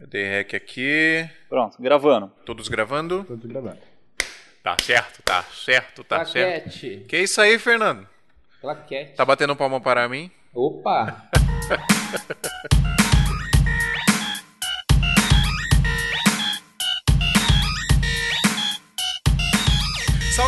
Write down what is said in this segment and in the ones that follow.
Eu dei rec aqui. Pronto, gravando. Todos gravando? Todos gravando. Tá certo, tá certo, tá certo. Claquete. Que isso aí, Fernando? Claquete. Tá batendo palma para mim? Opa!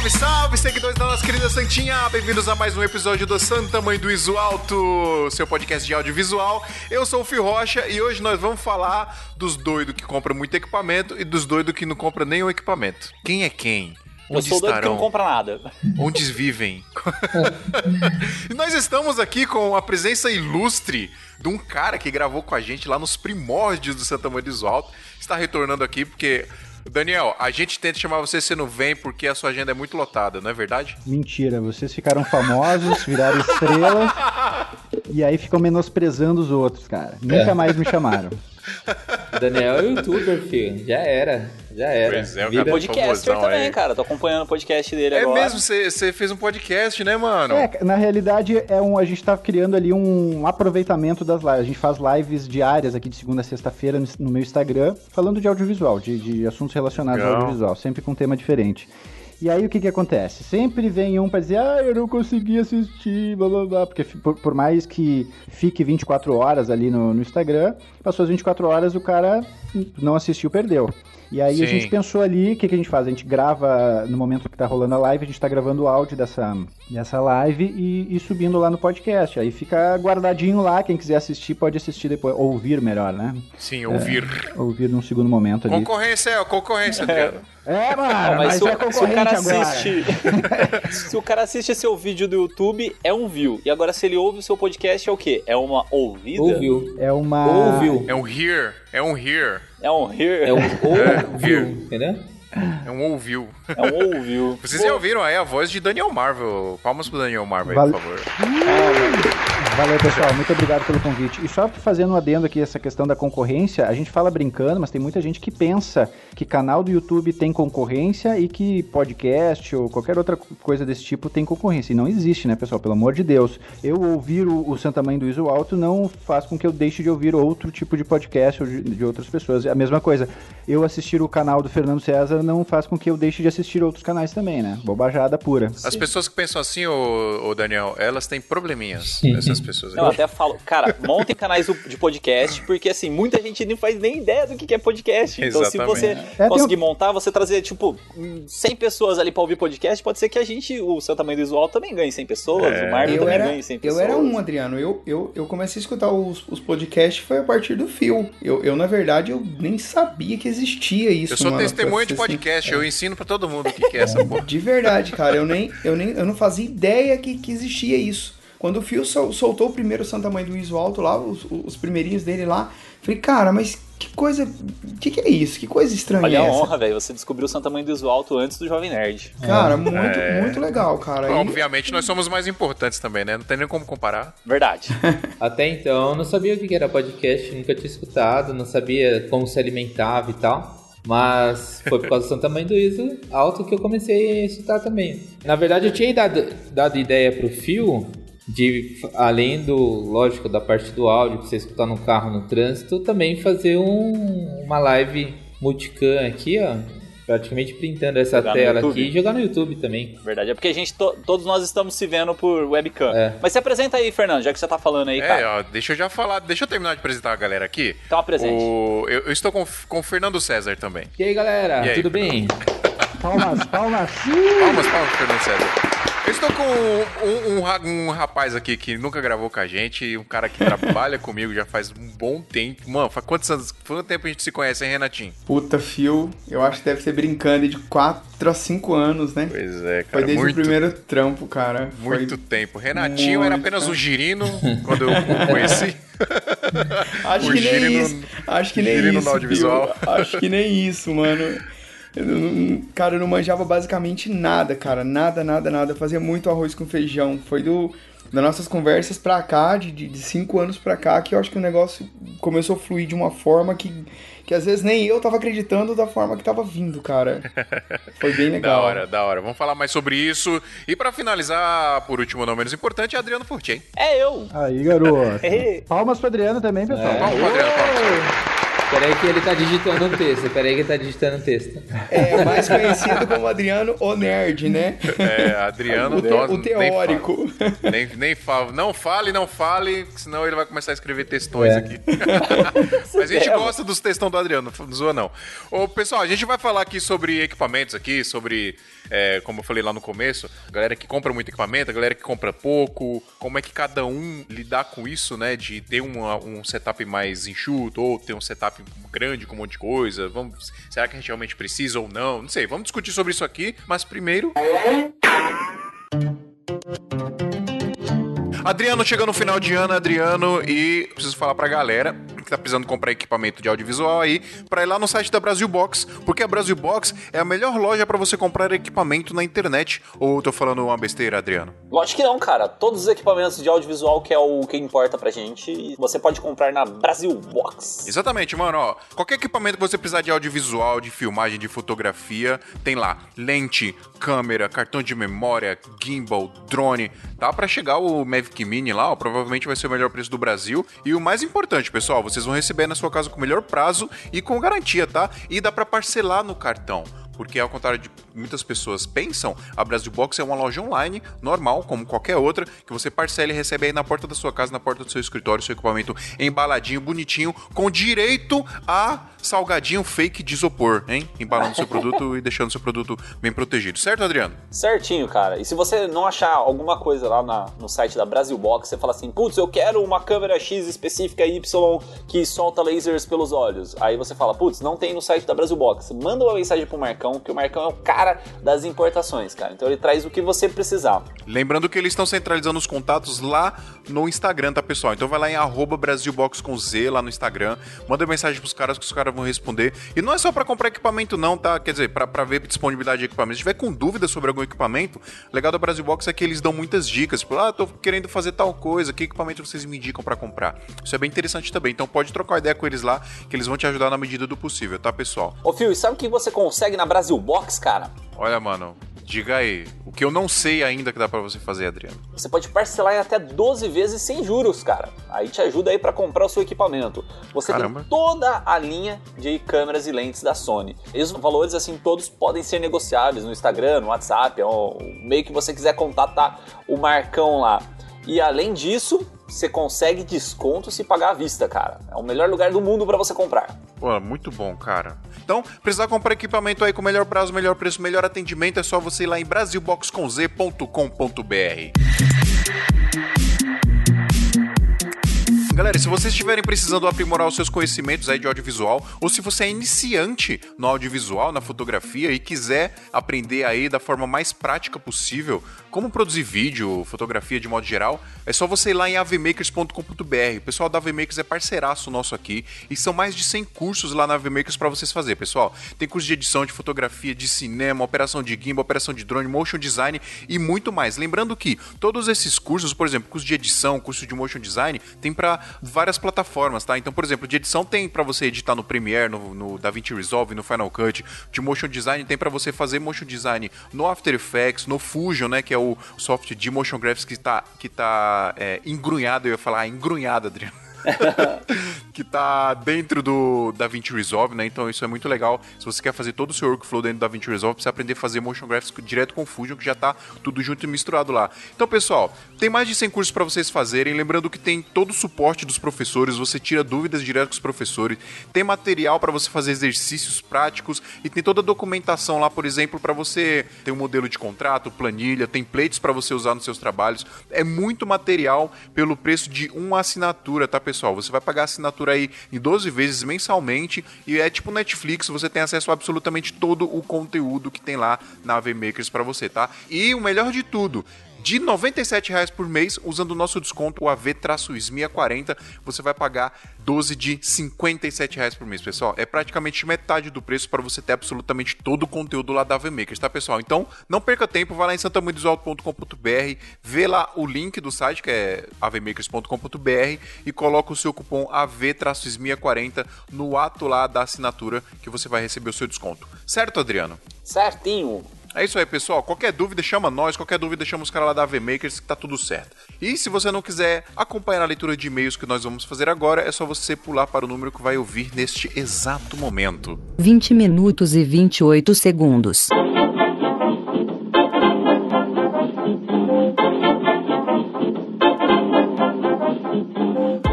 Salve, salve, seguidores da nossa querida Santinha! Bem-vindos a mais um episódio do Santa Mãe do Iso Alto, seu podcast de audiovisual. Eu sou o Fio Rocha e hoje nós vamos falar dos doidos que compram muito equipamento e dos doidos que não compram nenhum equipamento. Quem é quem? Eu Onde sou doido que não compra nada. Onde vivem? e nós estamos aqui com a presença ilustre de um cara que gravou com a gente lá nos primórdios do Santa Mãe do Iso Alto. Está retornando aqui porque... Daniel, a gente tenta chamar você, você não vem porque a sua agenda é muito lotada, não é verdade? Mentira, vocês ficaram famosos, viraram estrelas e aí ficam menosprezando os outros, cara. Nunca mais me chamaram. Daniel é youtuber, filho. Já era. Já era. Pois é, o Vida- Podcaster famosão também, aí. cara. Tô acompanhando o podcast dele É agora. mesmo, você fez um podcast, né, mano? É, na realidade, é um, a gente tá criando ali um aproveitamento das lives. A gente faz lives diárias aqui de segunda a sexta-feira no, no meu Instagram, falando de audiovisual, de, de assuntos relacionados Legal. ao audiovisual, sempre com um tema diferente. E aí o que que acontece? Sempre vem um pra dizer, ah, eu não consegui assistir, blá blá blá, porque por, por mais que fique 24 horas ali no, no Instagram, passou as 24 horas, o cara não assistiu, perdeu. E aí a Sim. gente pensou ali, o que, que a gente faz? A gente grava, no momento que tá rolando a live, a gente tá gravando o áudio dessa, dessa live e, e subindo lá no podcast. Aí fica guardadinho lá, quem quiser assistir pode assistir depois, ouvir melhor, né? Sim, ouvir. Ouvir num segundo momento ali. Concorrência é, concorrência, Adriano. É, mano, mas, mas se, é o, se o concorrente cara agora. assiste. se o cara assiste seu vídeo do YouTube, é um view. E agora, se ele ouve o seu podcast, é o quê? É uma ouvida? Ouviu. É uma... Ouviu. É um hear, é um hear, É um hear? É um É, ouviu. viu. Entendeu? É um ouviu. É um ouviu. Vocês já ouviram aí a voz de Daniel Marvel. Palmas pro Daniel Marvel aí, Vale- por favor. Valeu, pessoal. Muito obrigado pelo convite. E só fazendo um adendo aqui, essa questão da concorrência, a gente fala brincando, mas tem muita gente que pensa que canal do YouTube tem concorrência e que podcast ou qualquer outra coisa desse tipo tem concorrência. E não existe, né, pessoal? Pelo amor de Deus. Eu ouvir o, o Santa Mãe do Iso Alto não faz com que eu deixe de ouvir outro tipo de podcast ou de, de outras pessoas. É a mesma coisa. Eu assistir o canal do Fernando César não faz com que eu deixe de assistir outros canais também, né? Bobajada pura. As pessoas que pensam assim, ô, ô Daniel, elas têm probleminhas, essas pessoas Eu até falo, cara, montem canais de podcast, porque assim, muita gente não faz nem ideia do que é podcast. Então, se Exatamente. você É, conseguir um- montar, você trazer, tipo, 100 pessoas ali pra ouvir podcast, pode ser que a gente, o seu tamanho visual, também ganhe 100 pessoas, É. o Marvel Eu também era, ganhe 100 eu pessoas. era um, Adriano. Eu, eu, eu comecei a escutar os, os podcasts foi a partir do fio. Eu, eu, na verdade, eu nem sabia que existia isso. Eu sou mano, testemunha de pra podcast, eu ensino pra todo mundo o que, que é essa porra. De verdade, cara. Eu nem, eu nem eu não fazia ideia que, que existia isso. Quando o Fio sol- soltou o primeiro Santa Mãe do Iso Alto lá, os, os primeirinhos dele lá, falei, cara, mas que coisa. O que, que é isso? Que coisa estranha Olha é a essa? honra, velho. Você descobriu o Santa Mãe do Iso Alto antes do Jovem Nerd. Cara, muito, É. muito legal, cara. E- Obviamente nós somos mais importantes também, né? Não tem nem como comparar. Verdade. Até então eu não sabia o que era podcast, nunca tinha escutado, não sabia como se alimentava e tal. Mas foi por causa do Mãe do Iso alto que eu comecei a escutar também. Na verdade, eu tinha dado, dado ideia pro Fio de, além do, lógico, da parte do áudio, que você escutar no carro, no trânsito, também fazer um- uma live multicam aqui, ó. Praticamente printando essa Jogar tela aqui e jogar no YouTube também. Verdade. É porque a gente, to- todos nós estamos se vendo por webcam. É. Mas se apresenta aí, Fernando, já que você tá falando aí, É, cara. ó, deixa eu já falar, deixa eu terminar de apresentar a galera aqui. Então apresente. O, eu, eu estou com, com o Fernando César também. E aí, galera, E aí, tudo bem? Palmas, palmas. Palmas, palmas, Fernando César. Eu estou com um, um um rapaz aqui que nunca gravou com a gente, um cara que trabalha comigo já faz um bom tempo. Mano, faz quantos anos, quanto tempo a gente se conhece, hein, Renatinho? Puta, Fio, eu acho que deve ser brincando de 4 a 5 anos, né? Pois é, Foi cara, desde muito, o primeiro trampo, cara. Foi- muito tempo. Renatinho era muito apenas um girino quando eu o conheci. Acho O que nem isso. Acho que nem isso. Acho que nem isso, mano. Eu não- cara, eu não manjava basicamente nada, cara. Nada, nada, nada. Eu fazia muito arroz com feijão. Foi do das nossas conversas pra cá, de, de, cinco anos pra cá, que eu acho que o negócio começou a fluir de uma forma que, que às vezes nem eu tava acreditando da forma que tava vindo, cara. Foi bem Da legal. hora, da hora. Vamos falar mais sobre isso. E pra finalizar, por último, não menos importante, é Adriano Furtin. É eu. Aí, garoto. Palmas pro Adriano também, pessoal. É. Palmas pro Adriano, palmas. Peraí que ele tá digitando um texto. Peraí que ele tá digitando um texto. É, mais conhecido como Adriano o Nerd, né? É, Adriano O, nós- o nem teórico. fala. Nem, nem fala. Não fale, não fale, senão ele vai começar a escrever textões É. aqui. Mas a gente É, gosta dos textão do Adriano, não zoa não. Ô, pessoal, a gente vai falar aqui sobre equipamentos aqui, sobre, é, como eu falei lá no começo, galera que compra muito equipamento, a galera que compra pouco, como é que cada um lidar com isso, né, de ter uma- um setup mais enxuto ou ter um setup grande com um monte de coisa. Vamos, será que a gente realmente precisa ou não? Não sei, vamos discutir sobre isso aqui, mas primeiro Adriano chega no final de ano, Adriano, e preciso falar pra galera que tá precisando comprar equipamento de audiovisual aí, pra ir lá no site da Brasil Box, porque a Brasil Box é a melhor loja pra você comprar equipamento na internet. Ou eu tô falando uma besteira, Adriano? Lógico que não, cara. Todos os equipamentos de audiovisual, que é o que importa pra gente, você pode comprar na Brasil Box. Exatamente, mano, ó. Qualquer equipamento que você precisar de audiovisual, de filmagem, de fotografia, tem lá lente, câmera, cartão de memória, gimbal, drone. Tá pra chegar o Mavic Mini lá, ó, provavelmente vai ser o melhor preço do Brasil. E o mais importante, pessoal, vocês vão receber na sua casa com o melhor prazo e com garantia, tá? E dá pra parcelar no cartão. Porque ao contrário de muitas pessoas pensam, a Brasil Box é uma loja online, normal, como qualquer outra, que você parcela e recebe aí na porta da sua casa, na porta do seu escritório, seu equipamento embaladinho, bonitinho, com direito a salgadinho fake de isopor, hein? Embalando seu produto e deixando seu produto bem protegido. Certo, Adriano? Certinho, cara. E se você não achar alguma coisa lá na- no site da Brasil Box, você fala assim, putz, eu quero uma câmera X específica Y que solta lasers pelos olhos. Aí você fala, putz, não tem no site da Brasil Box. Manda uma mensagem pro Marcão, que o Marcão é o cara das importações, cara. Então ele traz o que você precisar. Lembrando que eles estão centralizando os contatos lá no Instagram, tá, pessoal? Então vai lá em Brasilbox com Z lá no Instagram, manda mensagem pros caras que os caras vão responder. E não é só pra comprar equipamento não, tá? Quer dizer, pra, pra ver disponibilidade de equipamento. Se tiver com dúvida sobre algum equipamento, o legal da Brasilbox é que eles dão muitas dicas. Tipo, ah, tô querendo fazer tal coisa, que equipamento vocês me indicam pra comprar? Isso é bem interessante também. Então pode trocar ideia com eles lá, que eles vão te ajudar na medida do possível, tá, pessoal? Ô, Fio, e sabe o que você consegue na Brasil Box, cara? Olha, mano, diga aí. O que eu não sei ainda que dá pra você fazer, Adriano. Você pode parcelar em até 12 vezes sem juros, cara. Aí te ajuda aí pra comprar o seu equipamento. Você Caramba. tem toda a linha de câmeras e lentes da Sony. E os valores, assim, todos podem ser negociáveis no Instagram, no WhatsApp, é o meio que você quiser contatar o Marcão lá. E além disso, você consegue desconto se pagar à vista, cara. É o melhor lugar do mundo pra você comprar. Pô, muito bom, cara. Então, precisar comprar equipamento aí com melhor prazo, melhor preço, melhor atendimento, é só você ir lá em brasilboxconz.com.br. Galera, se vocês estiverem precisando aprimorar os seus conhecimentos aí de audiovisual, ou se você é iniciante no audiovisual, na fotografia e quiser aprender aí da forma mais prática possível como produzir vídeo, fotografia de modo geral, é só você ir lá em avmakers.com.br. O pessoal da AVMakers é parceiraço nosso aqui e são mais de 100 cursos lá na AVMakers para vocês fazer, pessoal. Tem curso de edição, de fotografia, de cinema, operação de gimbal, operação de drone, motion design e muito mais. Lembrando que todos esses cursos, por exemplo, curso de edição, curso de motion design, tem para várias plataformas, tá? Então, por exemplo, de edição tem para você editar no Premiere, no, no DaVinci Resolve, no Final Cut. De motion design tem para você fazer motion design no After Effects, no Fusion, né, que é o software de motion graphics que tá que tá é, engrunhado, eu ia falar engrunhado, Adriano. que tá dentro do DaVinci Resolve, né? Então isso é muito legal. Se você quer fazer todo o seu workflow dentro do DaVinci Resolve, precisa aprender a fazer motion graphics direto com Fusion, que já tá tudo junto e misturado lá. Então, pessoal, tem mais de 100 cursos para vocês fazerem. Lembrando que tem todo o suporte dos professores, você tira dúvidas direto com os professores. Tem material para você fazer exercícios práticos e tem toda a documentação lá, por exemplo, para você ter um modelo de contrato, planilha, templates para você usar nos seus trabalhos. É muito material pelo preço de uma assinatura, tá, pessoal? Você vai pagar a assinatura aí em 12 vezes mensalmente e é tipo Netflix, você tem acesso a absolutamente todo o conteúdo que tem lá na AV Makers para você, tá? E o melhor de tudo, de R$ 97,00 por mês, usando o nosso desconto, o AV-SMIA40, você vai pagar 12 de R$ 57,00 por mês, pessoal. É praticamente metade do preço para você ter absolutamente todo o conteúdo lá da AV-Makers, tá, pessoal? Então, não perca tempo, vai lá em santamanhodosalto.com.br, vê lá o link do site, que é avmakers.com.br, e coloca o seu cupom AV-SMIA40 no ato lá da assinatura, que você vai receber o seu desconto. Certo, Adriano? Certinho. É isso aí, pessoal. Qualquer dúvida, chama nós. Qualquer dúvida, chama os caras lá da AV Makers que tá tudo certo. E se você não quiser acompanhar a leitura de e-mails que nós vamos fazer agora, é só você pular para o número que vai ouvir neste exato momento. 20 minutos e 28 segundos.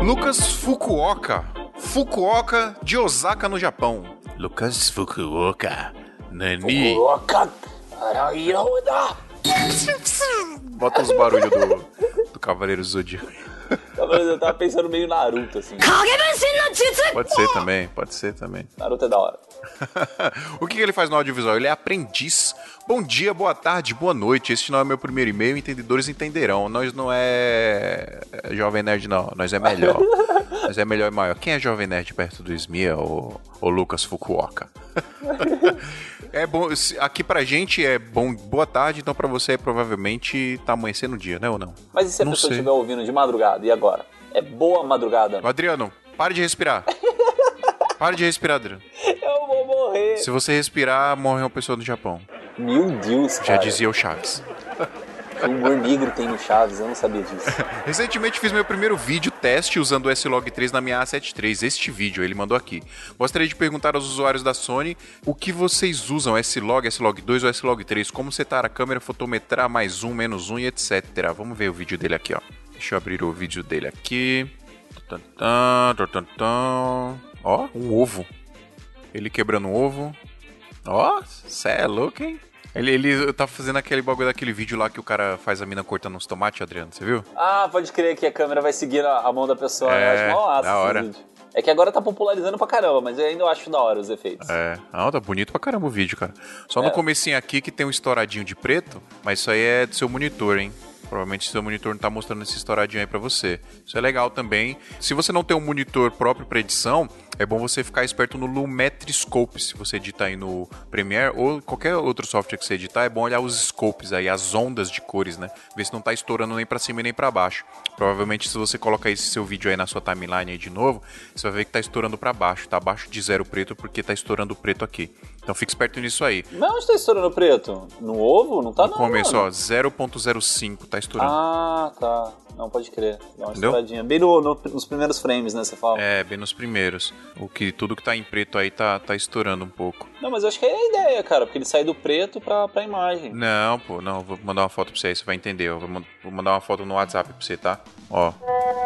Lucas Fukuoka. Fukuoka de Osaka, no Japão. Lucas Fukuoka. Nani. Yoda. Bota os barulhos do, do Cavaleiro Zodíaco. Eu tava pensando meio Naruto, assim. Pode ser também, pode ser também. Naruto é da hora. o que que ele faz no audiovisual? Ele é aprendiz. Bom dia, boa tarde, boa noite. Este não é meu primeiro e-mail, entendedores entenderão. Nós não é Jovem Nerd, não. Nós é melhor. Nós é melhor e maior. Quem é Jovem Nerd perto do Smia ou, ou Lucas Fukuoka? é bom, aqui pra gente é bom, boa tarde, então pra você provavelmente tá amanhecendo o dia, né ou não? Mas e se a Não pessoa sei. estiver ouvindo de madrugada? E agora? É boa madrugada? Adriano, pare de respirar. Pare de respirar, Adriano. Eu vou morrer. Se você respirar, morre uma pessoa no Japão. Meu Deus, Já cara. dizia o Chaves. Que humor negro tem no Chaves, eu não sabia disso. Recentemente fiz meu primeiro vídeo teste usando o S-Log3 na minha A73. Este vídeo ele mandou aqui. Gostaria de perguntar aos usuários da Sony o que vocês usam, S-Log, S-Log2 ou S-Log3, como setar a câmera, fotometrar mais um, menos um e etc. Vamos ver o vídeo dele aqui, ó. Deixa eu abrir o vídeo dele aqui. Ó, um ovo. Ele quebrando um ovo. Ó, cê é louco, hein? Ele, ele tá fazendo aquele bagulho daquele vídeo lá que o cara faz a mina cortando uns tomates, Adriano, você viu? Ah, pode crer que a câmera vai seguir a, a mão da pessoa. É, eu acho da esse hora. vídeo. É que agora tá popularizando pra caramba, mas eu ainda acho da hora os efeitos. É, ah, tá bonito pra caramba o vídeo, cara. Só no É. comecinho aqui que tem um estouradinho de preto, mas isso aí é do seu monitor, hein? Provavelmente seu monitor não tá mostrando esse estouradinho aí pra você. Isso é legal também. Se você não tem um monitor próprio pra edição, é bom você ficar esperto no Lumetriscope. Se você editar aí no Premiere ou qualquer outro software que você editar, é bom olhar os scopes aí, as ondas de cores, né? Ver se não tá estourando nem pra cima nem pra baixo. Provavelmente se você colocar esse seu vídeo aí na sua timeline aí de novo, você vai ver que tá estourando pra baixo, tá abaixo de zero preto porque tá estourando preto aqui. Então fique esperto nisso aí. Mas onde tá estourando preto? No ovo? Não tá No não, começo, mano. ó, 0.05 tá estourando. Ah, tá. Não, pode crer. Dá uma Entendeu? estouradinha. Bem no- no- nos primeiros frames, né, você fala. É, bem nos primeiros. O que tudo que tá em preto aí tá, tá estourando um pouco. Não, mas eu acho que é a ideia, cara, porque ele sai do preto pra, pra imagem. Não, pô, não, vou mandar uma foto pra você aí, você vai entender. Eu vou, vou mandar uma foto no WhatsApp pra você, tá? Ó.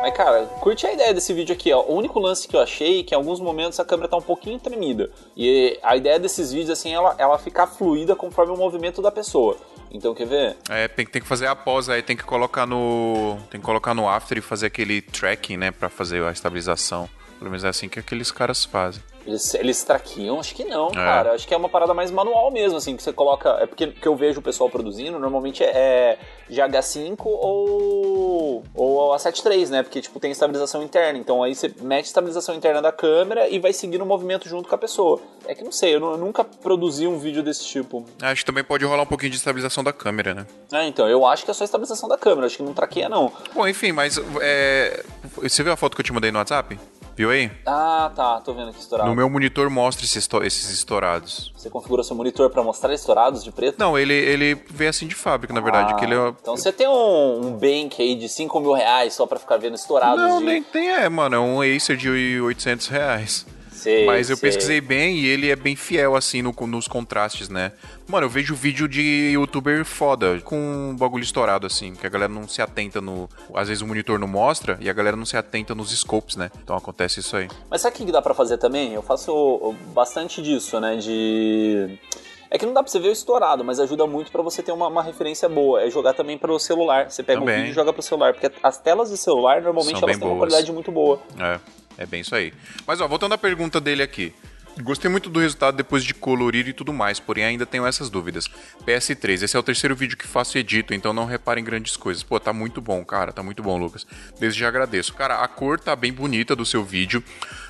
Mas, cara, curte a ideia desse vídeo aqui, ó. O único lance que eu achei é que em alguns momentos a câmera tá um pouquinho tremida. E a ideia desses vídeos, assim, ela, ela ficar fluida conforme o movimento da pessoa. Então, quer ver? É, tem, que- tem que fazer a pós aí, tem que colocar no. Tem que colocar no After e fazer aquele tracking, né? Pra fazer a estabilização. Pelo menos é assim que aqueles caras fazem. Eles, eles traqueiam? Acho que não, É. cara. Acho que é uma parada mais manual mesmo, assim, que você coloca. É porque que eu vejo o pessoal produzindo, normalmente é, é GH5 ou, ou a 7.3, né? Porque, tipo, tem estabilização interna. Então aí você mete a estabilização interna da câmera e vai seguindo o movimento junto com a pessoa. É que não sei, eu, eu nunca produzi um vídeo desse tipo. Acho que também pode rolar um pouquinho de estabilização da câmera, né? É, então, eu acho que é só estabilização da câmera, acho que não traqueia, não. Bom, enfim, mas. É... Você viu a foto que eu te mandei no WhatsApp? Viu aí? Ah, tá, tô vendo aqui estourado. No meu monitor mostra esses, esses estourados. Você configura seu monitor pra mostrar estourados de preto? Não, ele, ele vem assim de fábrica, na verdade. Ah, que ele é... Então você tem um, um bank aí de 5 mil reais só pra ficar vendo estourados Não, de... nem tem, é, mano. É um Acer de 800 reais. Sei, Mas eu sei. pesquisei bem e ele é bem fiel, assim, no- nos contrastes, né? Mano, eu vejo vídeo de youtuber foda, com um bagulho estourado, assim, que a galera não se atenta no. Às vezes o monitor não mostra e a galera não se atenta nos scopes, né? Então acontece isso aí. Mas sabe o que dá pra fazer também? Eu faço bastante disso, né? De. É que não dá pra você ver o estourado, mas ajuda muito pra você ter uma, uma referência boa. É jogar também pro celular. Você pega Também. um vídeo e joga pro celular. Porque as telas de celular normalmente São elas têm uma boas. qualidade muito boa. É, é bem isso aí. Mas ó, voltando à pergunta dele aqui. Gostei muito do resultado depois de colorir e tudo mais, porém ainda tenho essas dúvidas. PS3, esse é o terceiro vídeo que faço e edito, então não reparem grandes coisas. Pô, tá muito bom, cara, tá muito bom, Lucas. Desde já agradeço. Cara, a cor tá bem bonita do seu vídeo.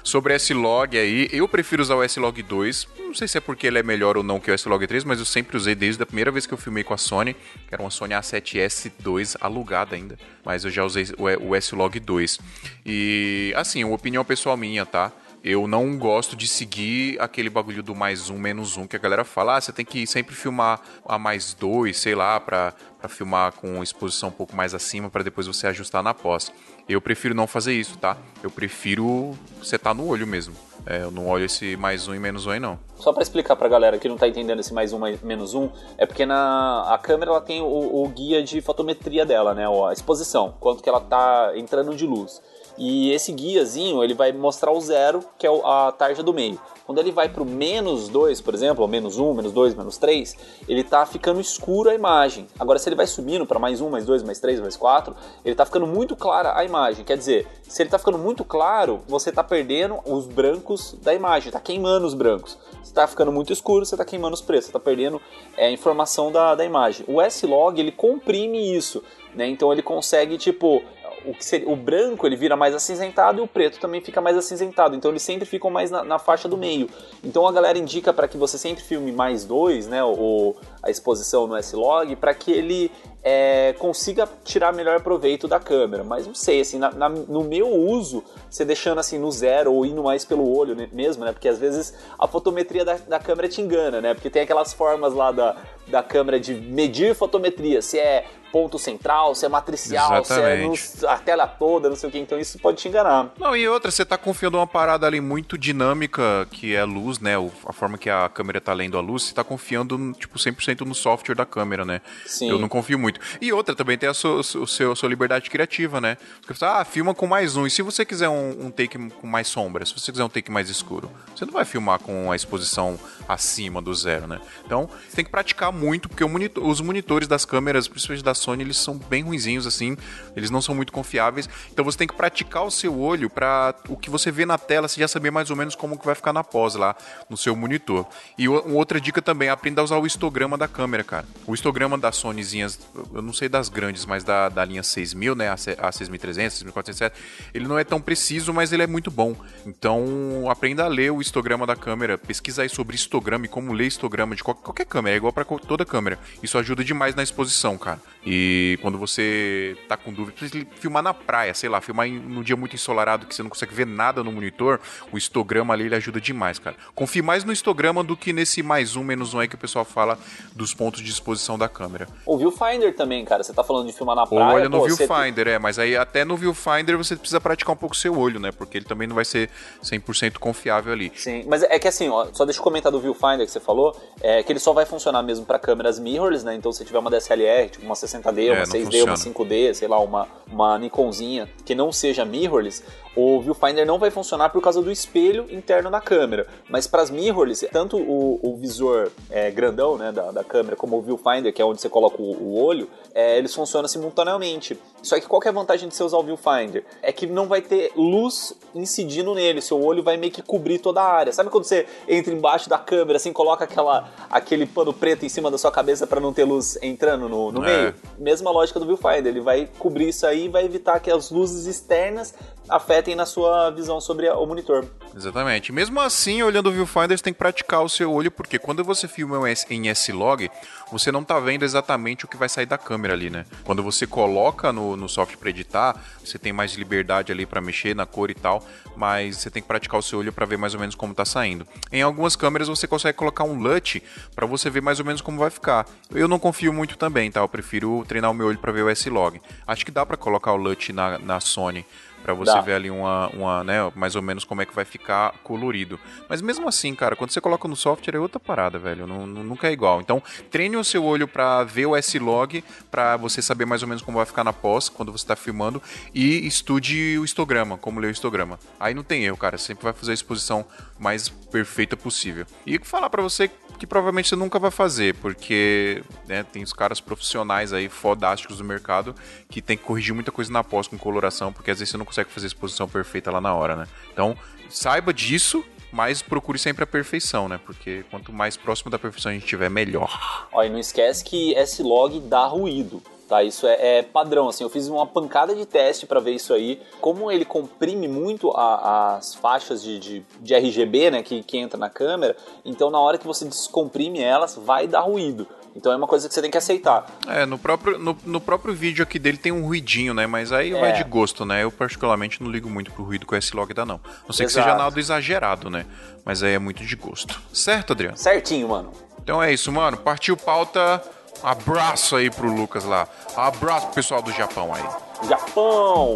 Sobre S-Log aí, eu prefiro usar o S-Log 2. Não sei se é porque ele é melhor ou não que o S-Log 3, mas eu sempre usei desde a primeira vez que eu filmei com a Sony, que era uma Sony A7S2 alugada ainda, mas eu já usei o o S-Log 2. E assim, uma opinião pessoal minha, tá? Eu não gosto de seguir aquele bagulho do mais um, menos um, que a galera fala, ah, você tem que sempre filmar a mais dois, sei lá, pra, pra filmar com exposição um pouco mais acima, para depois você ajustar na pós. Eu prefiro não fazer isso, tá? Eu prefiro setar no olho mesmo. É, eu não olho esse mais um e menos um aí, não. Só para explicar pra galera que não tá entendendo esse mais um, menos um, é porque na a câmera ela tem o, o guia de fotometria dela, né? A exposição, quanto que ela tá entrando de luz. E esse guiazinho, ele vai mostrar o zero, que é a tarja do meio. Quando ele vai para o menos 2, por exemplo, ou menos 1, um, menos 2, menos 3, ele está ficando escuro a imagem. Agora, se ele vai subindo para mais 1, um, mais 2, mais 3, mais 4, ele está ficando muito clara a imagem. Quer dizer, se ele está ficando muito claro, você está perdendo os brancos da imagem, está queimando os brancos. Se está ficando muito escuro, você está queimando os pretos, está perdendo é, a informação da, da imagem. O S-Log, ele comprime isso, né? Então ele consegue, tipo, o, que seria, o branco ele vira mais acinzentado e o preto também fica mais acinzentado. Então eles sempre ficam mais na, na faixa do meio. Então a galera indica para que você sempre filme mais dois, né? O, a exposição no S-Log, para que ele é, consiga tirar melhor proveito da câmera. Mas não sei, assim, na, na, no meu uso, você deixando assim no zero ou indo mais pelo olho né, mesmo, né? Porque às vezes a fotometria da, da câmera te engana, né? Porque tem aquelas formas lá da, da câmera de medir fotometria, se é ponto central, se é matricial, Exatamente. se é no, a tela toda, não sei o que, então isso pode te enganar. Não, e outra, você tá confiando uma parada ali muito dinâmica, que é a luz, né? A forma que a câmera tá lendo a luz, você tá confiando, tipo, 100% no software da câmera, né? Sim. Eu não confio muito. E outra, também tem a sua, seu, a sua liberdade criativa, né? Você fala, ah, filma com mais um. E se você quiser um, um take com mais sombra, se você quiser um take mais escuro, você não vai filmar com a exposição acima do zero, né? Então, você tem que praticar muito, porque monitor, os monitores das câmeras, principalmente da Sony, eles são bem ruinzinhos, assim, eles não são muito confiáveis. Então você tem que praticar o seu olho para o que você vê na tela, você já saber mais ou menos como que vai ficar na pós lá no seu monitor. E outra dica também, aprenda a usar o histograma da câmera, cara. O histograma das Sonyzinhas, eu não sei das grandes, mas da, da linha 6000, né, a, a 6300, 6407, ele não é tão preciso, mas ele é muito bom. Então, aprenda a ler o histograma da câmera, pesquisa aí sobre histograma e como ler histograma de qualquer câmera, é igual para toda câmera. Isso ajuda demais na exposição, cara. E quando você tá com dúvida, precisa filmar na praia, sei lá, filmar em, num dia muito ensolarado que você não consegue ver nada no monitor, o histograma ali ele ajuda demais, cara. Confie mais no histograma do que nesse mais um, menos um aí que o pessoal fala dos pontos de exposição da câmera. O viewfinder também, cara, você tá falando de filmar na praia. Olha no pô, viewfinder, é, mas aí até no viewfinder você precisa praticar um pouco o seu olho, né? Porque ele também não vai ser 100% confiável ali. Sim, mas é que assim, ó, só deixa eu comentar do viewfinder que você falou, é que ele só vai funcionar mesmo para câmeras mirrorless, né? Então se tiver uma DSLR, tipo uma 60D, é, uma 6D, funciona. uma 5D, sei lá, uma, uma Nikonzinha que não seja mirrorless, o viewfinder não vai funcionar por causa do espelho interno da câmera. Mas para as mirrorless, tanto o, o visor é, grandão né, da, da, câmera como o viewfinder, que é onde você coloca o, o olho, é, eles funcionam simultaneamente. Só que qual que é a vantagem de você usar o viewfinder? É que não vai ter luz incidindo nele, seu olho vai meio que cobrir toda a área. Sabe quando você entra embaixo da câmera, assim, coloca aquela, aquele pano preto em cima da sua cabeça para não ter luz entrando no, no é. meio? Mesma lógica do viewfinder, ele vai cobrir isso aí e vai evitar que as luzes externas afetem na sua visão sobre o monitor. Exatamente. Mesmo assim, olhando o viewfinder, você tem que praticar o seu olho, porque quando você filma em S-Log, você não está vendo exatamente o que vai sair da câmera ali, né? Quando você coloca no, no software para editar, você tem mais liberdade ali para mexer na cor e tal, mas você tem que praticar o seu olho para ver mais ou menos como está saindo. Em algumas câmeras você consegue colocar um LUT para você ver mais ou menos como vai ficar. Eu não confio muito também, tá? Eu prefiro treinar o meu olho para ver o S-Log. Acho que dá para colocar o LUT na, na Sony para você Dá. ver ali uma, uma, né, mais ou menos como é que vai ficar colorido. Mas mesmo assim, cara, quando você coloca no software é outra parada, velho, não, não, nunca é igual. Então, treine o seu olho para ver o S-Log, para você saber mais ou menos como vai ficar na pós, quando você tá filmando, e estude o histograma, como ler o histograma. Aí não tem erro, cara, você sempre vai fazer a exposição mais perfeita possível. E falar para você que provavelmente você nunca vai fazer, porque né, tem os caras profissionais aí, fodásticos do mercado, que tem que corrigir muita coisa na pós com coloração, porque às vezes você não consegue fazer a exposição perfeita lá na hora, né? Então, saiba disso, mas procure sempre a perfeição, né? Porque quanto mais próximo da perfeição a gente tiver, melhor. E não esquece que S-Log dá ruído. Tá, isso é, é, padrão, assim, eu fiz uma pancada de teste para ver isso aí, como ele comprime muito a, as faixas de, de, de, RGB, né, que, que entra na câmera, então na hora que você descomprime elas, vai dar ruído. Então é uma coisa que você tem que aceitar. É, no próprio, no, no próprio vídeo aqui dele tem um ruidinho, né? Mas aí vai É. de gosto, né? Eu particularmente não ligo muito pro ruído que o S-Log dá, não. Não sei que Exato. seja nada exagerado, né? Mas aí é muito de gosto. Certo, Adriano? Certinho, mano. Então é isso, mano. Partiu pauta. Um abraço aí pro Lucas lá. Abraço pro pessoal do Japão aí. Japão!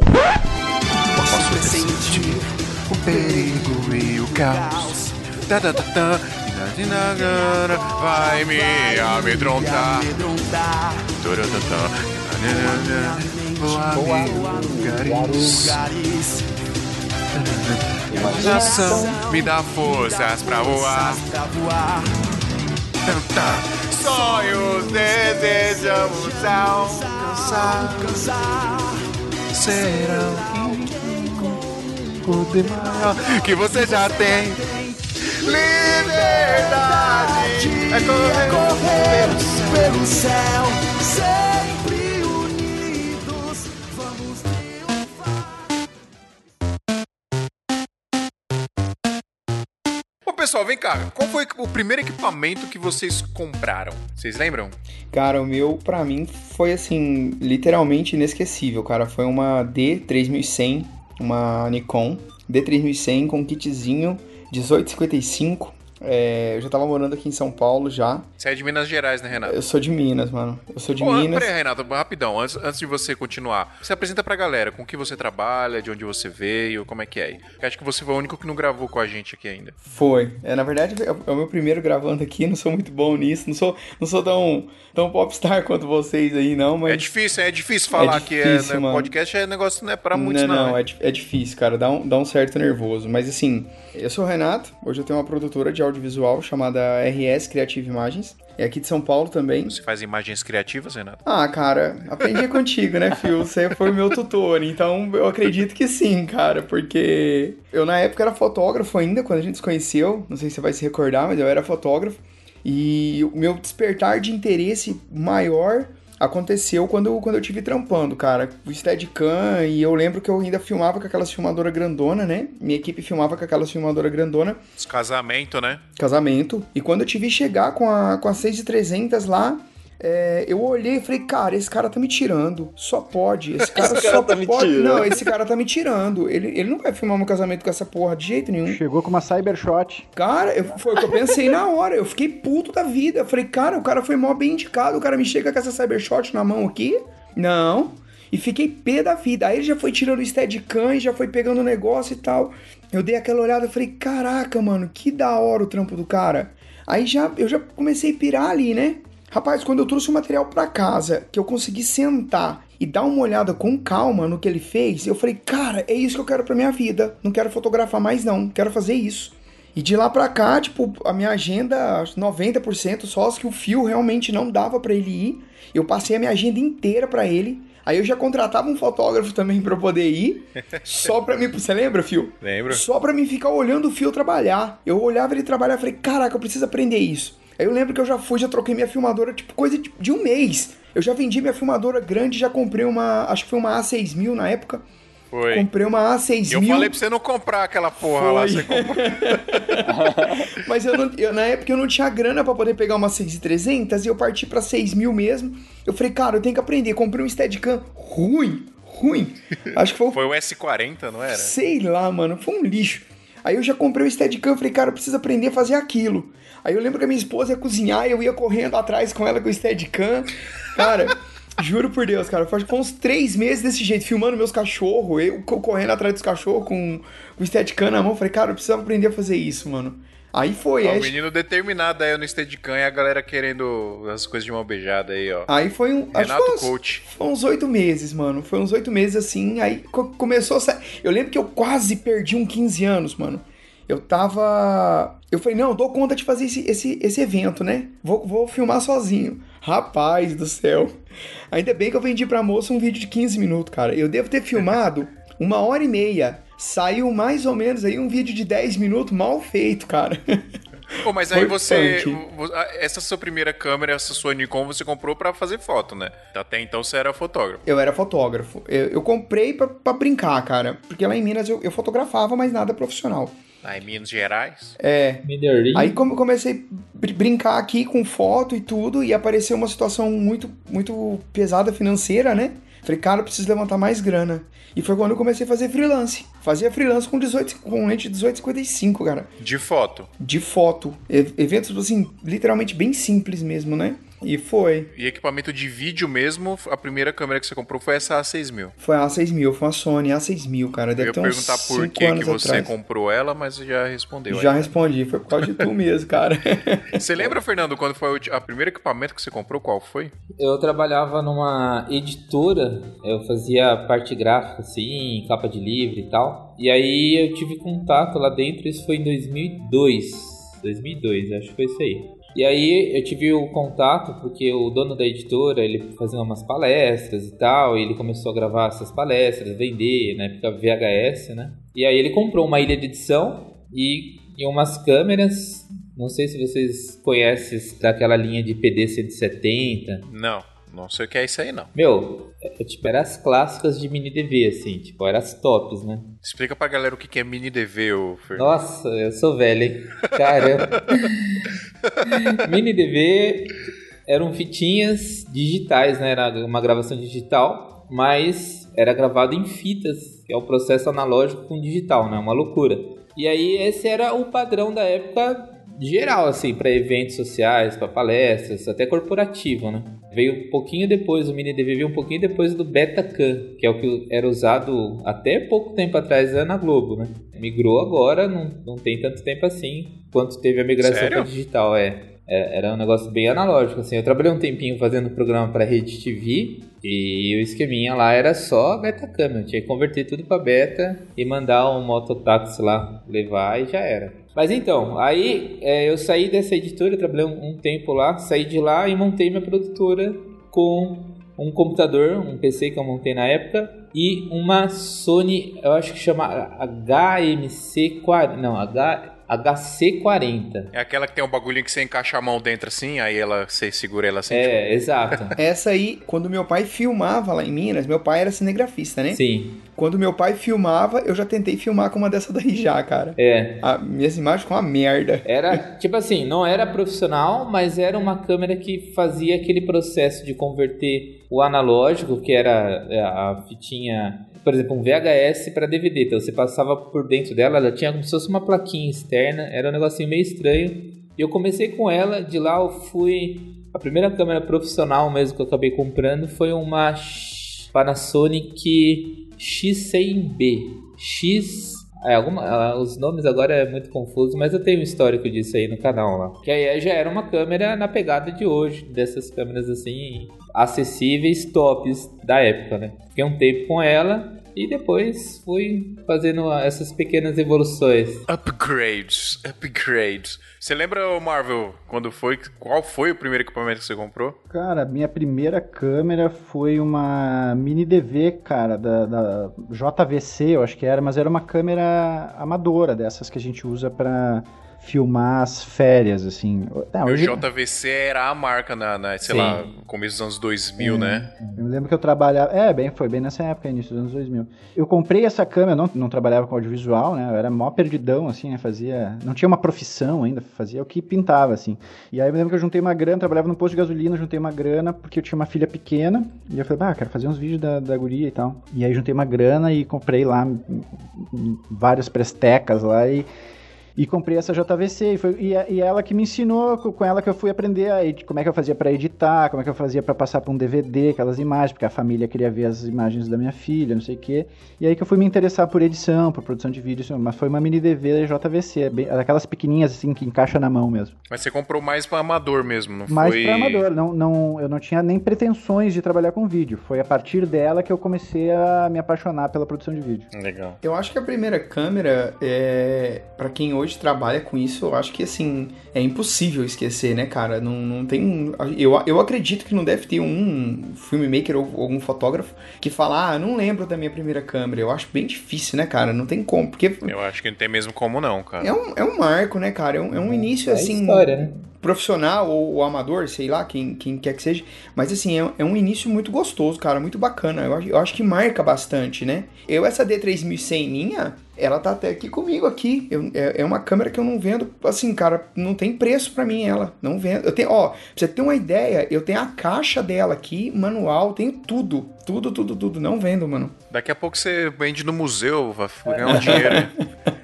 Posso sentir o perigo e o caos. Tá, tá, tá. Inadinagara Vai me amedrontar. Voar mil lugares. Imaginação me dá forças pra voar. Sonhos desejamos alcançar. Serão o de maior que você já tem. Liberdade é correr pelo céu, sempre pessoal, vem cá. Qual foi o primeiro equipamento que vocês compraram? Vocês lembram? Cara, o meu, pra mim, foi assim, literalmente inesquecível, cara. Foi uma D3100, uma Nikon D3100 com kitzinho 1855. É, eu já tava morando aqui em São Paulo já. Você é de Minas Gerais, né, Renato? Eu sou de Minas, mano. Eu sou de Pô, Minas. Peraí, Renato, rapidão, antes, antes de você continuar, se apresenta pra galera com que você trabalha, de onde você veio, como é que é. Eu acho que você foi o único que não gravou com a gente aqui ainda. Foi. É, na verdade, é o- é meu primeiro gravando aqui, não sou muito bom nisso. Não sou, não sou tão, tão popstar quanto vocês aí, não, mas. É difícil, é difícil falar que é, difícil, né, mano. podcast é negócio não é pra muitos, não, não. não, é, é difícil, cara. Dá um, dá um certo nervoso. Mas assim, eu sou o Renato. Hoje eu tenho uma produtora de audiovisual chamada RS Creative Imagens. É aqui de São Paulo também. Você faz imagens criativas, Renato? Ah, cara, aprendi contigo, né, Phil? Você foi meu tutor, então eu acredito que sim, cara, porque eu na época era fotógrafo ainda, quando a gente se conheceu, não sei se você vai se recordar, mas eu era fotógrafo, e o meu despertar de interesse maior aconteceu quando, quando eu tive trampando, cara, o Steadicam, e eu lembro que eu ainda filmava com aquelas filmadoras grandona, né? Minha equipe filmava com aquelas filmadoras grandona, Os casamento, né? casamento. E quando eu te vi chegar com a, com a 6300 lá, é, eu olhei e falei, cara, esse cara tá me tirando. Só pode. Esse cara Esse cara só tá me pode. tirando. Não, esse cara tá me tirando. Ele, ele não vai filmar meu casamento com essa porra de jeito nenhum. Chegou com uma Cybershot. Cara, eu- foi o que eu pensei na hora. Eu fiquei puto da vida. Eu falei, cara, o cara foi mó bem indicado. O cara me chega com essa Cybershot na mão aqui. Não. E fiquei pé da vida. Aí ele já foi tirando o Steadicam e já foi pegando o negócio e tal. Eu dei aquela olhada e falei, caraca, mano, que da hora o trampo do cara. Aí já, eu já comecei a pirar ali, né? Rapaz, quando eu trouxe o material pra casa, que eu consegui sentar e dar uma olhada com calma no que ele fez, eu falei, cara, é isso que eu quero pra minha vida. Não quero fotografar mais, não. Quero fazer isso. E de lá pra cá, tipo, a minha agenda, acho que 90% só as que o fio realmente não dava pra ele ir. Eu passei a minha agenda inteira pra ele. Aí eu já contratava um fotógrafo também pra eu poder ir. Só pra mim. Você lembra, Fio? Lembro. Só pra mim ficar olhando o fio trabalhar. Eu olhava ele trabalhar e falei, caraca, eu preciso aprender isso. Aí eu lembro que eu já fui, já troquei minha filmadora, tipo, coisa de, de um mês. Eu já vendi minha filmadora grande, já comprei uma, acho que foi uma A6000 na época. Foi. Comprei uma E A6000. eu falei pra você não comprar aquela porra lá. Foi. Você comprou. Mas eu não- eu- na época eu não tinha grana pra poder pegar uma 6300 e eu parti pra 6000 mesmo. Eu falei, cara, eu tenho que aprender. Comprei um Steadicam ruim, ruim. Acho que foi o Foi o S40, não era? Sei lá, mano, foi um lixo. Aí eu já comprei o Steadicam, falei, cara, eu preciso aprender a fazer aquilo. Aí eu lembro que a minha esposa ia cozinhar e eu ia correndo atrás com ela com o Steadicam. Cara, juro por Deus, cara, foi foi uns três meses desse jeito, filmando meus cachorros, eu co- correndo atrás dos cachorros com, com o Steadicam na mão. Falei, cara, eu precisava aprender a fazer isso, mano. Aí foi, Ó, aí, o menino determinado aí no Steadicam e a galera querendo as coisas de mão beijada aí, ó. aí foi um. acho que Renato foi uns- Coach. Foi uns oito meses, mano. Foi uns oito meses assim. Aí co- começou a sair. Eu lembro que eu quase perdi um 15 anos, mano. Eu tava. Eu falei, não, eu dou conta de fazer esse, esse, esse evento, né? Vou, vou filmar sozinho. Rapaz do céu. Ainda bem que eu vendi pra moça um vídeo de 15 minutos, cara. Eu devo ter filmado uma hora e meia. Saiu mais ou menos aí um vídeo de 10 minutos mal feito, cara. Pô, mas aí você, Essa sua primeira câmera, essa sua Nikon, você comprou pra fazer foto, né? Até então você era fotógrafo. Eu era fotógrafo. Eu, eu comprei pra, pra brincar, cara. Porque lá em Minas eu, eu fotografava, mas nada profissional. Lá em Minas Gerais. É, Melhoria. Aí como eu comecei a br- brincar aqui com foto e tudo, e apareceu uma situação muito, muito pesada financeira, né? Falei, cara, eu preciso levantar mais grana. E foi quando eu comecei a fazer freelance. Fazia freelance com 18, com lente 1855, cara. De foto. De foto. E- Eventos, assim, literalmente bem simples mesmo, né? E foi. E equipamento de vídeo mesmo, a primeira câmera que você comprou foi essa A6000. Foi a A6000, foi uma Sony A6000, cara. Eu Deve ia ter uns perguntar por que, que você atrás. comprou ela, mas já respondeu. Já aí. respondi, foi por causa de tu mesmo, cara. Você lembra, Fernando, quando foi o primeiro equipamento que você comprou? Qual foi? Eu trabalhava numa editora, eu fazia parte gráfica, assim, capa de livro e tal. E aí eu tive contato lá dentro, isso foi em 2002. 2002, acho que foi isso aí. E aí eu tive o contato porque o dono da editora, ele fazia umas palestras e tal, e ele começou a gravar essas palestras, vender, na época VHS, né? E aí ele comprou uma ilha de edição e, e umas câmeras, não sei se vocês conhecem daquela linha de PD 170, Não, não sei o que é isso aí, não. meu, é, tipo, eram as clássicas de mini DV, assim, tipo, eram as tops, né? Explica pra galera o que que é mini DV, ô Fernando. Nossa, eu sou velho, hein? Caramba. mini DV eram fitinhas digitais, né? Era uma gravação digital, mas era gravado em fitas, que é o processo analógico com digital, né? Uma loucura. E aí esse era o padrão da época geral, assim, para eventos sociais, para palestras, até corporativo, né? Veio um pouquinho depois, o Mini DV veio um pouquinho depois do Betacam, que é o que era usado até pouco tempo atrás era na Globo, né? Migrou agora, não, não tem tanto tempo assim quanto teve a migração Sério? para digital, é. É, Era um negócio bem analógico, assim. Eu trabalhei um tempinho fazendo programa para Rede TV e o esqueminha lá era só Betacam. Eu tinha que converter tudo para beta e mandar um mototáxi lá levar e já era. Mas então, aí é, eu saí dessa editora, trabalhei um, um tempo lá, saí de lá e montei minha produtora com um computador, um PC que eu montei na época e uma Sony, eu acho que chama HMC40, não, H, HC40. É aquela que tem um bagulhinho que você encaixa a mão dentro assim, aí ela, você segura ela assim. É, exato. Essa aí, quando meu pai filmava lá em Minas, meu pai era cinegrafista, né? Sim, Quando meu pai filmava, eu já tentei filmar com uma dessa daí já, cara. é. A, minhas imagens ficam uma merda. Era, tipo assim, não era profissional, mas era uma câmera que fazia aquele processo de converter o analógico, que era é, a fitinha, por exemplo, um VHS para DVD. Então você passava por dentro dela, ela tinha como se fosse uma plaquinha externa, era um negocinho meio estranho. E eu comecei com ela, de lá eu fui. A primeira câmera profissional mesmo que eu acabei comprando foi uma Panasonic X100B. X é, alguma, ah, os nomes agora é muito confuso, mas eu tenho um histórico disso aí no canal lá. Que aí já era uma câmera na pegada de hoje, dessas câmeras assim, acessíveis, tops da época, né? Fiquei um tempo com ela e depois fui fazendo essas pequenas evoluções. Upgrades, upgrades. Você lembra, Marvel, quando foi, qual foi o primeiro equipamento que você comprou? Cara, minha primeira câmera foi uma mini DV, cara, da, da JVC, eu acho que era, mas era uma câmera amadora, dessas que a gente usa pra filmar as férias, assim. O hoje, JVC era a marca na, na, sei Sim. lá, começo dos anos 2000, né? Eu lembro que eu trabalhava. É, bem, foi bem nessa época, início dos anos 2000. Eu comprei essa câmera, não, não trabalhava com audiovisual, né? Eu era mó perdidão, assim, né? Fazia. Não tinha uma profissão ainda, fazia o que pintava, assim. E aí eu me lembro que eu juntei uma grana, trabalhava no posto de gasolina, juntei uma grana, porque eu tinha uma filha pequena. E eu falei, ah, quero fazer uns vídeos da, da guria e tal. E aí juntei uma grana e comprei lá várias prestecas lá e. E comprei essa JVC, e, foi, e, e ela que me ensinou, co- com ela que eu fui aprender a como é que eu fazia pra editar, como é que eu fazia pra passar pra um DVD, aquelas imagens, porque a família queria ver as imagens da minha filha, não sei o quê. E aí que eu fui me interessar por edição, por produção de vídeo, assim, mas foi uma mini DV JVC, é bem, aquelas pequenininhas assim que encaixa na mão mesmo. Mas você comprou mais pra amador mesmo, não Mais foi? pra amador, não, não, eu não tinha nem pretensões de trabalhar com vídeo. Foi a partir dela que eu comecei a me apaixonar pela produção de vídeo. Legal. Eu acho que a primeira câmera, é, para quem hoje trabalha com isso, eu acho que assim, é impossível esquecer, né, cara? Não, não tem. Eu, eu acredito que não deve ter um filmmaker ou algum fotógrafo que fala, ah, não lembro da minha primeira câmera. Eu acho bem difícil, né, cara? Não tem como. Porque Eu acho que não tem mesmo como não, cara. é um, é um marco, né, cara? É um, é um início É assim. história, né? Profissional ou, ou amador, sei lá, quem, quem quer que seja. Mas assim, é, é um início muito gostoso, cara, muito bacana. Eu, acho- eu acho que marca bastante, né? Eu, essa D3100 minha, ela tá até aqui comigo aqui. Eu- é, é uma câmera que eu não vendo, assim, cara, não tem preço pra mim ela. Não vendo. Eu tenho, ó, pra você ter uma ideia, eu tenho a caixa dela aqui, manual, tenho tudo. Tudo, tudo, tudo. Não vendo, mano. Daqui a pouco você vende no museu, vai ganhar um dinheiro.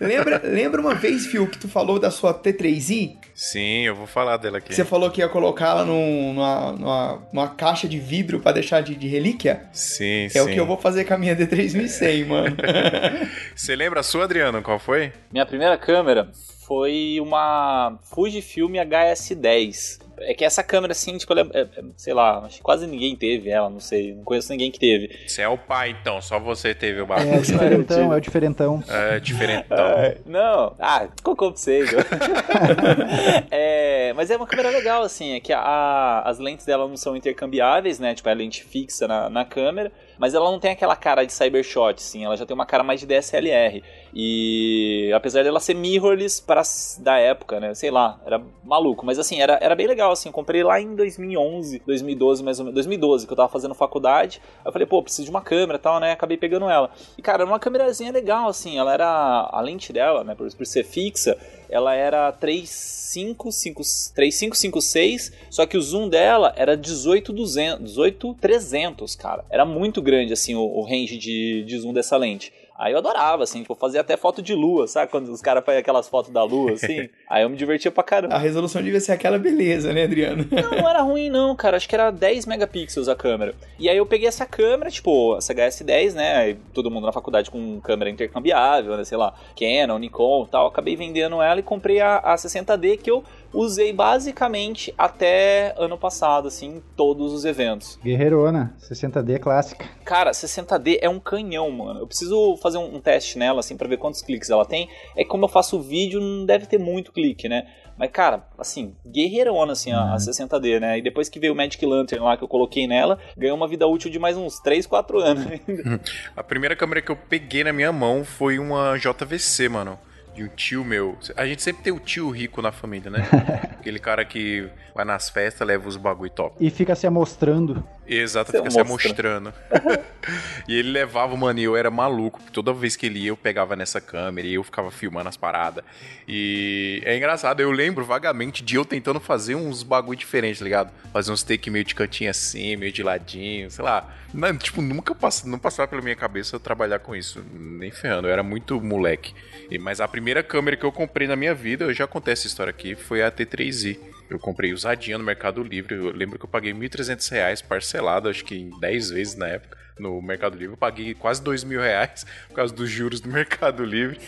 Lembra, lembra uma vez, Phil, que tu falou da sua T3i? Sim, eu vou falar dela aqui. Você falou que ia colocar ela num- numa, numa, numa caixa de vidro pra deixar de, de relíquia? Sim, É sim. o que eu vou fazer com a minha D3100, mano. Você lembra a sua, Adriano? Qual foi? Minha primeira câmera foi uma Fujifilm HS10. É que essa câmera, assim, tipo, ela é- é- sei lá, acho que quase ninguém teve ela, não sei, não conheço ninguém que teve. Você é o pai, então. Só você teve o É o bagulho. diferentão, é o diferentão. É, diferente, então. É, não, ah, cocô pra vocês. é, mas é uma câmera legal, assim, é que a- as lentes dela não são intercambiáveis, né? Tipo, é lente fixa na, na câmera, mas ela não tem aquela cara de cybershot, assim, ela já tem uma cara mais de DSLR. E apesar dela ser mirrorless para da época, né? Sei lá, era maluco, mas assim, era, era bem legal, assim, eu comprei lá em 2011, 2012 mais ou menos, 2012, que eu tava fazendo faculdade. Eu falei, pô, preciso de uma câmera tal, né? Acabei pegando ela. E cara, era uma câmerazinha legal, assim, ela era a lente dela, né, por, por ser fixa, ela era 3556, 3556, só que o zoom dela era 18200, 18300, cara. Era muito grande assim o, o range de, de zoom dessa lente. Aí eu adorava, assim, tipo, fazia até foto de lua, sabe? Quando os caras fazem aquelas fotos da lua, assim. Aí eu me divertia pra caramba. A resolução devia ser aquela beleza, né, Adriano? Não, não era ruim não, cara. Acho que era 10 megapixels a câmera. E aí eu peguei essa câmera, tipo, essa HS10, né? Aí todo mundo na faculdade com câmera intercambiável, né? Sei lá, Canon, Nikon e tal. Acabei vendendo ela e comprei a, a 60D que eu usei basicamente até ano passado, assim, em todos os eventos. Guerreirona, 60D clássica. Cara, 60D é um canhão, mano. Eu preciso fazer um, um teste nela, assim, pra ver quantos cliques ela tem. É que como eu faço vídeo, não deve ter muito clique, né? Mas, cara, assim, guerreirona, assim, a, a 60D, né? E depois que veio o Magic Lantern lá, que eu coloquei nela, ganhou uma vida útil de mais uns 3, 4 anos ainda. A primeira câmera que eu peguei na minha mão foi uma JVC, mano. De um tio meu. A gente sempre tem o tio rico na família, né? Aquele cara que vai nas festas, leva os bagulho top. E fica se amostrando. Exato, Se fica se amostra. amostrando. e ele levava, mano, e eu era maluco. Toda vez que ele ia, eu pegava nessa câmera e eu ficava filmando as paradas. E é engraçado, eu lembro vagamente de eu tentando fazer uns bagulho diferentes, tá ligado? Fazer uns take meio de cantinho assim, meio de ladinho, sei lá. Não, tipo, nunca pass... não passava pela minha cabeça eu trabalhar com isso. Nem ferrando, eu era muito moleque. Mas a primeira câmera que eu comprei na minha vida, eu já contei essa história aqui, foi a T3i. Eu comprei usadinha no Mercado Livre. Eu lembro que eu paguei 1.300 reais parcelado, acho que em 10 vezes na época, no Mercado Livre. Eu paguei quase 2 mil reais por causa dos juros do Mercado Livre.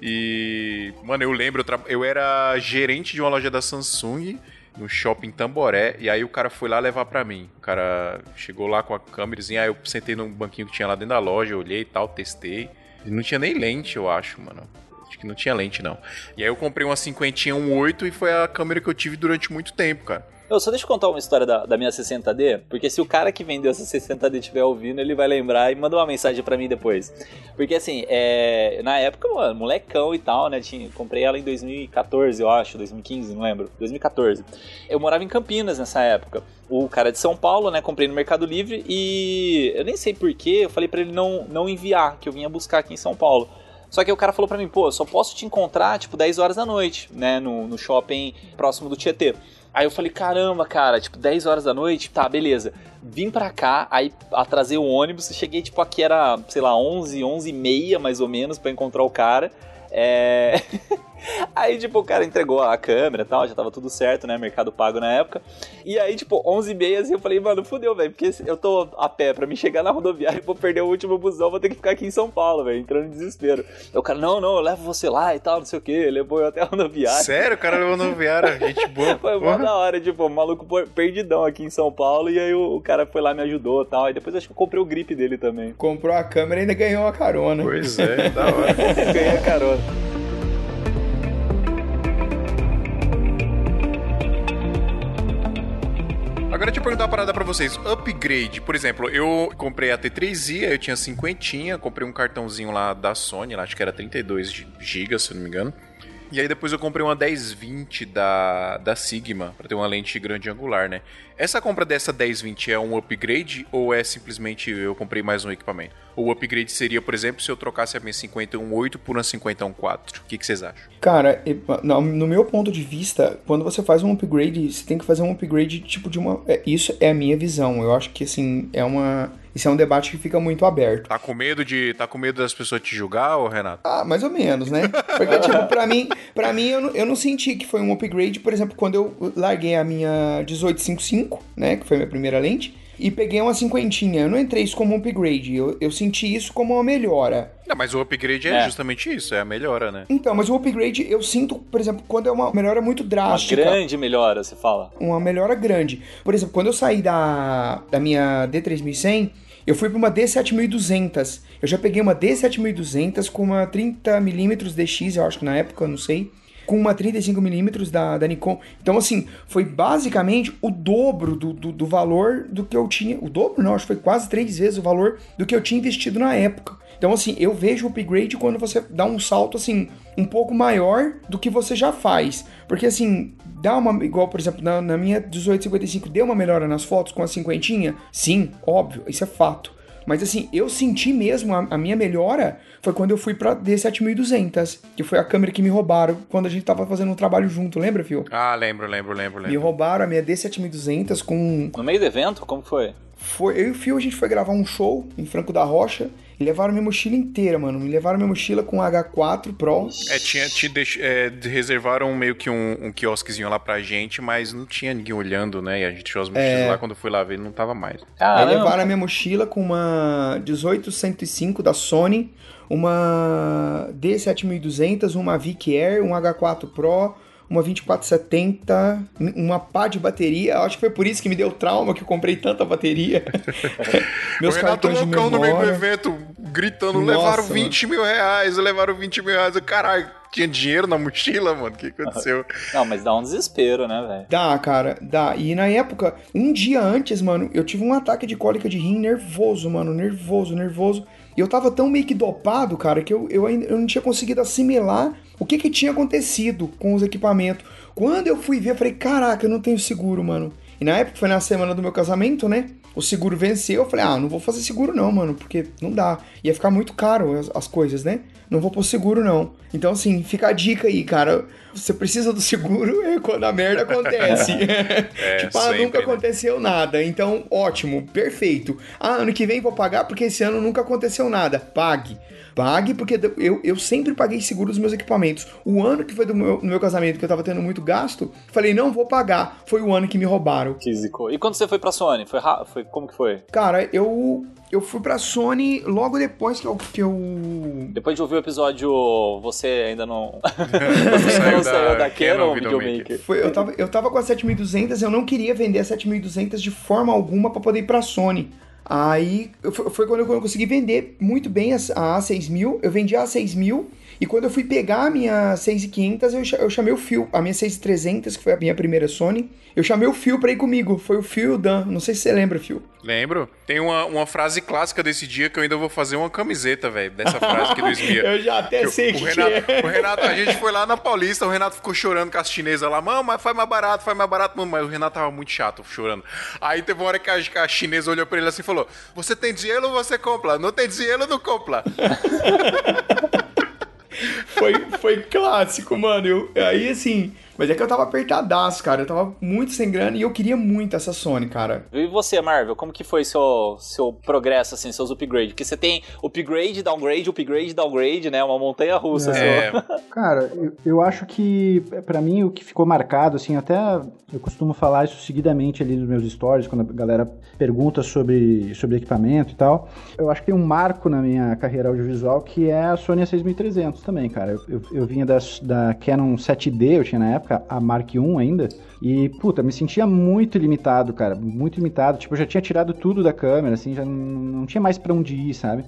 E, mano, eu lembro, eu, tra- eu era gerente de uma loja da Samsung no shopping Tamboré, e aí o cara foi lá levar pra mim. O cara chegou lá com a câmerazinha, aí eu sentei num banquinho que tinha lá dentro da loja, olhei e tal, testei. E não tinha nem lente, eu acho, mano. Acho que não tinha lente, não. E aí eu comprei uma cinquentinha, um 8, e foi a câmera que eu tive durante muito tempo, cara. Eu só deixa eu contar uma história da, da minha 60D, porque se o cara que vendeu essa 60D estiver ouvindo, ele vai lembrar e manda uma mensagem pra mim depois. Porque assim, é, na época, mano, molecão e tal, né? Tinha, comprei ela em 2014, eu acho, 2015, não lembro. 2014. Eu morava em Campinas nessa época. O cara é de São Paulo, né? Comprei no Mercado Livre e eu nem sei porquê, eu falei pra ele não, não enviar, que eu vinha buscar aqui em São Paulo. Só que o cara falou pra mim, pô, eu só posso te encontrar, tipo, 10 horas da noite, né, no, no shopping próximo do Tietê. Aí eu falei, caramba, cara, tipo, 10 horas da noite, tá, beleza. Vim pra cá, aí atrasei o ônibus, cheguei, tipo, aqui era, sei lá, 11, 11 e meia, mais ou menos, pra encontrar o cara. É... aí, tipo, o cara entregou a câmera e tal, já tava tudo certo, né, mercado pago na época. E aí, tipo, 11 e meia, assim, eu falei, mano, fudeu, velho, porque eu tô a pé pra me chegar na rodoviária e vou perder o último busão, vou ter que ficar aqui em São Paulo, velho, entrando em desespero. Aí o cara, não, não, eu levo você lá e tal, não sei o que, levou eu até a rodoviária. Sério, o cara levou no Viara, gente boa. Foi mó da hora, tipo, o maluco perdidão aqui em São Paulo, e aí o, o cara foi lá, me ajudou e tal. E depois acho que eu comprei o grip dele também. Comprou a câmera e ainda ganhou uma carona. Pois é, da hora. Ganhei a carona. Agora deixa eu perguntar uma parada pra vocês. Upgrade, por exemplo, eu comprei a T3i, aí eu tinha cinquentinha, comprei um cartãozinho lá da Sony, lá, acho que era 32 GB, se eu não me engano. E aí depois eu comprei uma 1020 da, da Sigma, pra ter uma lente grande angular, né? Essa compra dessa 1020 é um upgrade ou é simplesmente eu comprei mais um equipamento? O upgrade seria, por exemplo, se eu trocasse a minha 51.8 por uma 51.4? O que, que vocês acham? Cara, no no meu ponto de vista, quando você faz um upgrade, você tem que fazer um upgrade tipo de uma. é, Isso é a minha visão. Eu acho que assim, é uma. Isso é um debate que fica muito aberto. Tá com medo de. Tá com medo das pessoas te julgar, ô Renato? Ah, mais ou menos, né? Porque, tipo, pra mim, pra mim eu, não, eu não senti que foi um upgrade, por exemplo, quando eu larguei a minha 1855, né? Que foi a minha primeira lente, e peguei uma cinquentinha. Eu não entrei isso como um upgrade, eu, eu senti isso como uma melhora. Não, mas o upgrade é, É. justamente isso, é a melhora, né? Então, mas o upgrade eu sinto, por exemplo, quando é uma melhora muito Uma drástica. grande melhora, você fala. uma melhora grande. Por exemplo, quando eu saí da, da minha D3100, eu fui para uma D7200. Eu já peguei uma D7200 com uma 30mm DX, eu acho que na época, eu não sei. Com uma 35mm da, da Nikon. Então, assim, foi basicamente o dobro do, do, do valor do que eu tinha. O dobro não, acho que foi quase três vezes o valor do que eu tinha investido na época. Então, assim, eu vejo o upgrade quando você dá um salto, assim, um pouco maior do que você já faz. Porque, assim, dá uma. Igual, por exemplo, na, na minha 1855, deu uma melhora nas fotos com a cinquentinha? Sim, óbvio, isso é fato. Mas, assim, eu senti mesmo a, a minha melhora foi quando eu fui pra D7200, que foi a câmera que me roubaram quando a gente tava fazendo um trabalho junto, lembra, Fio? Ah, lembro, lembro, lembro, Me lembro. roubaram a minha D7200 com No meio do evento, como que foi? Foi, eu e o Fio, a gente foi gravar um show em Franco da Rocha e levaram minha mochila inteira, mano. Me levaram minha mochila com H4 Pro. É, tinha, te deix... é, reservaram meio que um, um quiosquezinho lá pra gente, mas não tinha ninguém olhando, né? E a gente tirou as mochilas lá, quando eu fui lá ver, não tava mais. Aí Caramba. levaram a minha mochila com uma 18105 da Sony, uma D7200, uma Vic Air, um H4 Pro, uma 2470, uma pá de bateria. Acho que foi por isso que me deu trauma que eu comprei tanta bateria. Meus o Renato cartões de loucão no meio do evento, gritando, Nossa, levaram mano. 20 mil reais, levaram 20 mil reais. Caralho, tinha dinheiro na mochila, mano? O que aconteceu? Não, mas dá um desespero, né, velho? Dá, cara, dá. E na época, um dia antes, mano, eu tive um ataque de cólica de rim nervoso, mano, nervoso, nervoso. E eu tava tão meio que dopado, cara, que eu, eu ainda eu não tinha conseguido assimilar o que que tinha acontecido com os equipamentos. Quando eu fui ver, eu falei, caraca, eu não tenho seguro, mano. E na época foi na semana do meu casamento, né? O seguro venceu, eu falei, ah, não vou fazer seguro não, mano, porque não dá. Ia ficar muito caro as, as coisas, né? Não vou pôr seguro não. Então, assim, fica a dica aí, cara. Você precisa do seguro é quando a merda acontece. tipo, ah, sempre, nunca né? aconteceu nada. Então, ótimo, perfeito. Ah, ano que vem vou pagar porque esse ano nunca aconteceu nada. Pague. Pague, porque eu, eu sempre paguei seguro dos meus equipamentos. O ano que foi do meu, no meu casamento, que eu tava tendo muito gasto, falei, não vou pagar. Foi o ano que me roubaram. Que zicou. E quando você foi pra Sony? Foi, foi Como que foi? Cara, eu, eu fui pra Sony logo depois que eu. Que eu... Depois de ouvir o episódio, você ainda não. você ainda não saiu da Canon Videomaker. Foi, eu, tava, eu tava com a 7200, eu não queria vender a 7200 de forma alguma pra poder ir pra Sony. Aí eu- foi, foi quando eu consegui vender muito bem a, a A6000. Eu vendi a A6000 e quando eu fui pegar a minha 6500, eu, eu chamei o Phil, a minha 6300, que foi a minha primeira Sony. Eu chamei o Phil pra ir comigo. Foi o Phil e o Dan. Não sei se você lembra, Phil. Lembro. Tem uma, uma frase clássica desse dia que eu ainda vou fazer uma camiseta, velho, dessa frase aqui do Esmia. Eu já até Que sei o, que, o Renato, que é. o Renato, a gente foi lá na Paulista, o Renato ficou chorando com as chinesas lá, mano, mas faz mais barato, faz mais barato, mano, mas o Renato tava muito chato, chorando. Aí teve uma hora que a, que a chinesa olhou pra ele assim e falou: Você tem dinheiro ou você compra? Não tem dinheiro, não compra. Foi, foi clássico, mano. Eu, aí, assim... Mas é que eu tava apertadaço, cara. Eu tava muito sem grana e eu queria muito essa Sony, cara. E você, Marvel, como que foi seu, seu progresso, assim, seus upgrades? Porque você tem upgrade, downgrade, upgrade, downgrade, né? Uma montanha russa. É, sua. Cara, eu, eu acho que, pra mim, o que ficou marcado, assim, até eu costumo falar isso seguidamente ali nos meus stories, quando a galera pergunta sobre, sobre equipamento e tal. Eu acho que tem um marco na minha carreira audiovisual que é a Sony A6300 também, cara. Eu, eu, eu vinha das, da Canon 7D, eu tinha na época, a Mark I ainda, E, puta, me sentia muito limitado, cara, muito limitado. Tipo, eu já tinha tirado tudo da câmera, assim, já não, tinha mais pra onde ir, sabe?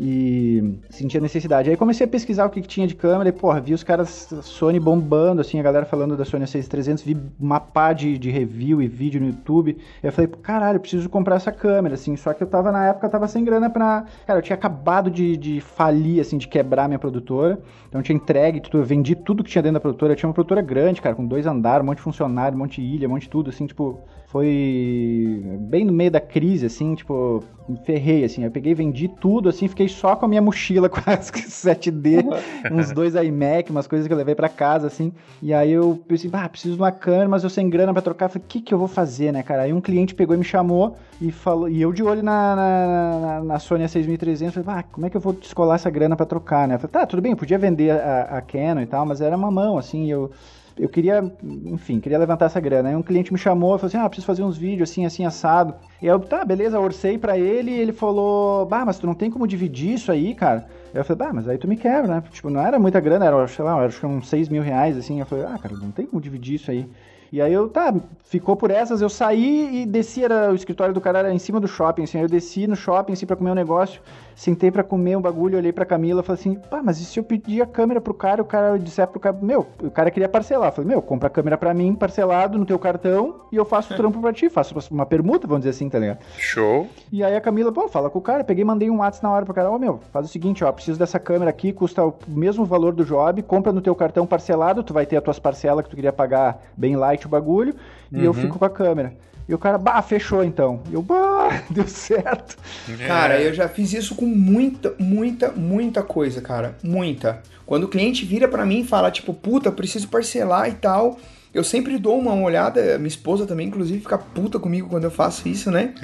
E sentia necessidade. Aí comecei a pesquisar o que, que tinha de câmera e, porra, vi os caras Sony bombando, assim, a galera falando da Sony A6300, vi uma pá de, de review e vídeo no YouTube. Eu falei, caralho, preciso comprar essa câmera, assim. Só que eu tava, na época, tava sem grana pra... Cara, eu tinha acabado de, de falir, assim, de quebrar minha produtora. Então eu tinha entregue tudo, eu vendi tudo que tinha dentro da produtora. Eu tinha uma produtora grande, cara, com dois andares, um monte de funcionário, um monte de ilha, um monte de tudo, assim, tipo... Foi bem no meio da crise, assim, tipo, me ferrei, assim. Eu peguei, vendi tudo, assim, fiquei só com a minha mochila com as 7D, uns dois iMac, umas coisas que eu levei pra casa, assim. E aí eu pensei, ah, preciso de uma câmera, mas eu sem grana pra trocar. Falei, o que que eu vou fazer, né, cara? Aí um cliente pegou e me chamou e falou, e eu de olho na, na, na, na Sony A6300, falei, ah, como é que eu vou descolar essa grana pra trocar, né? Eu falei, tá, tudo bem, eu podia vender a, a Canon e tal, mas era uma mão, assim, eu eu queria, enfim, queria levantar essa grana. Aí um cliente me chamou e falou assim: ah, preciso fazer uns vídeos assim, assim, assado. E eu, tá, beleza, orcei pra ele e ele falou: bah, mas tu não tem como dividir isso aí, cara? Eu falei, bah, mas aí tu me quebra, né? Tipo, não era muita grana, era, sei lá, acho que uns 6 mil reais, assim. Eu falei, ah, cara, não tem como dividir isso aí. E aí eu, tá, ficou por essas, eu saí e desci, era, o escritório do cara era em cima do shopping, assim, aí eu desci no shopping, assim, pra comer um negócio, sentei pra comer um bagulho, olhei pra Camila, falei assim, pá, mas e se eu pedir a câmera pro cara, o cara disser pro cara, meu, o cara queria parcelar, eu falei, meu, compra a câmera pra mim, parcelado no teu cartão, e eu faço o trampo pra ti, faço uma permuta, vamos dizer assim, tá ligado? Show. E aí a Camila, pô, fala com o cara, peguei e mandei um WhatsApp na hora pro cara, ó, meu, faz o seguinte, ó, preciso dessa câmera aqui, custa o mesmo valor do job, compra no teu cartão parcelado, tu vai ter as tuas parcelas que tu queria pagar bem light o bagulho, e eu fico com a câmera. E o cara, bah, fechou então. E eu, bah, deu certo. Cara, eu já fiz isso com muita, muita, muita coisa, cara. Muita. Quando o cliente vira pra mim e fala, tipo, puta, preciso parcelar e tal. Eu sempre dou uma olhada, minha esposa também, inclusive, fica puta comigo quando eu faço isso, né?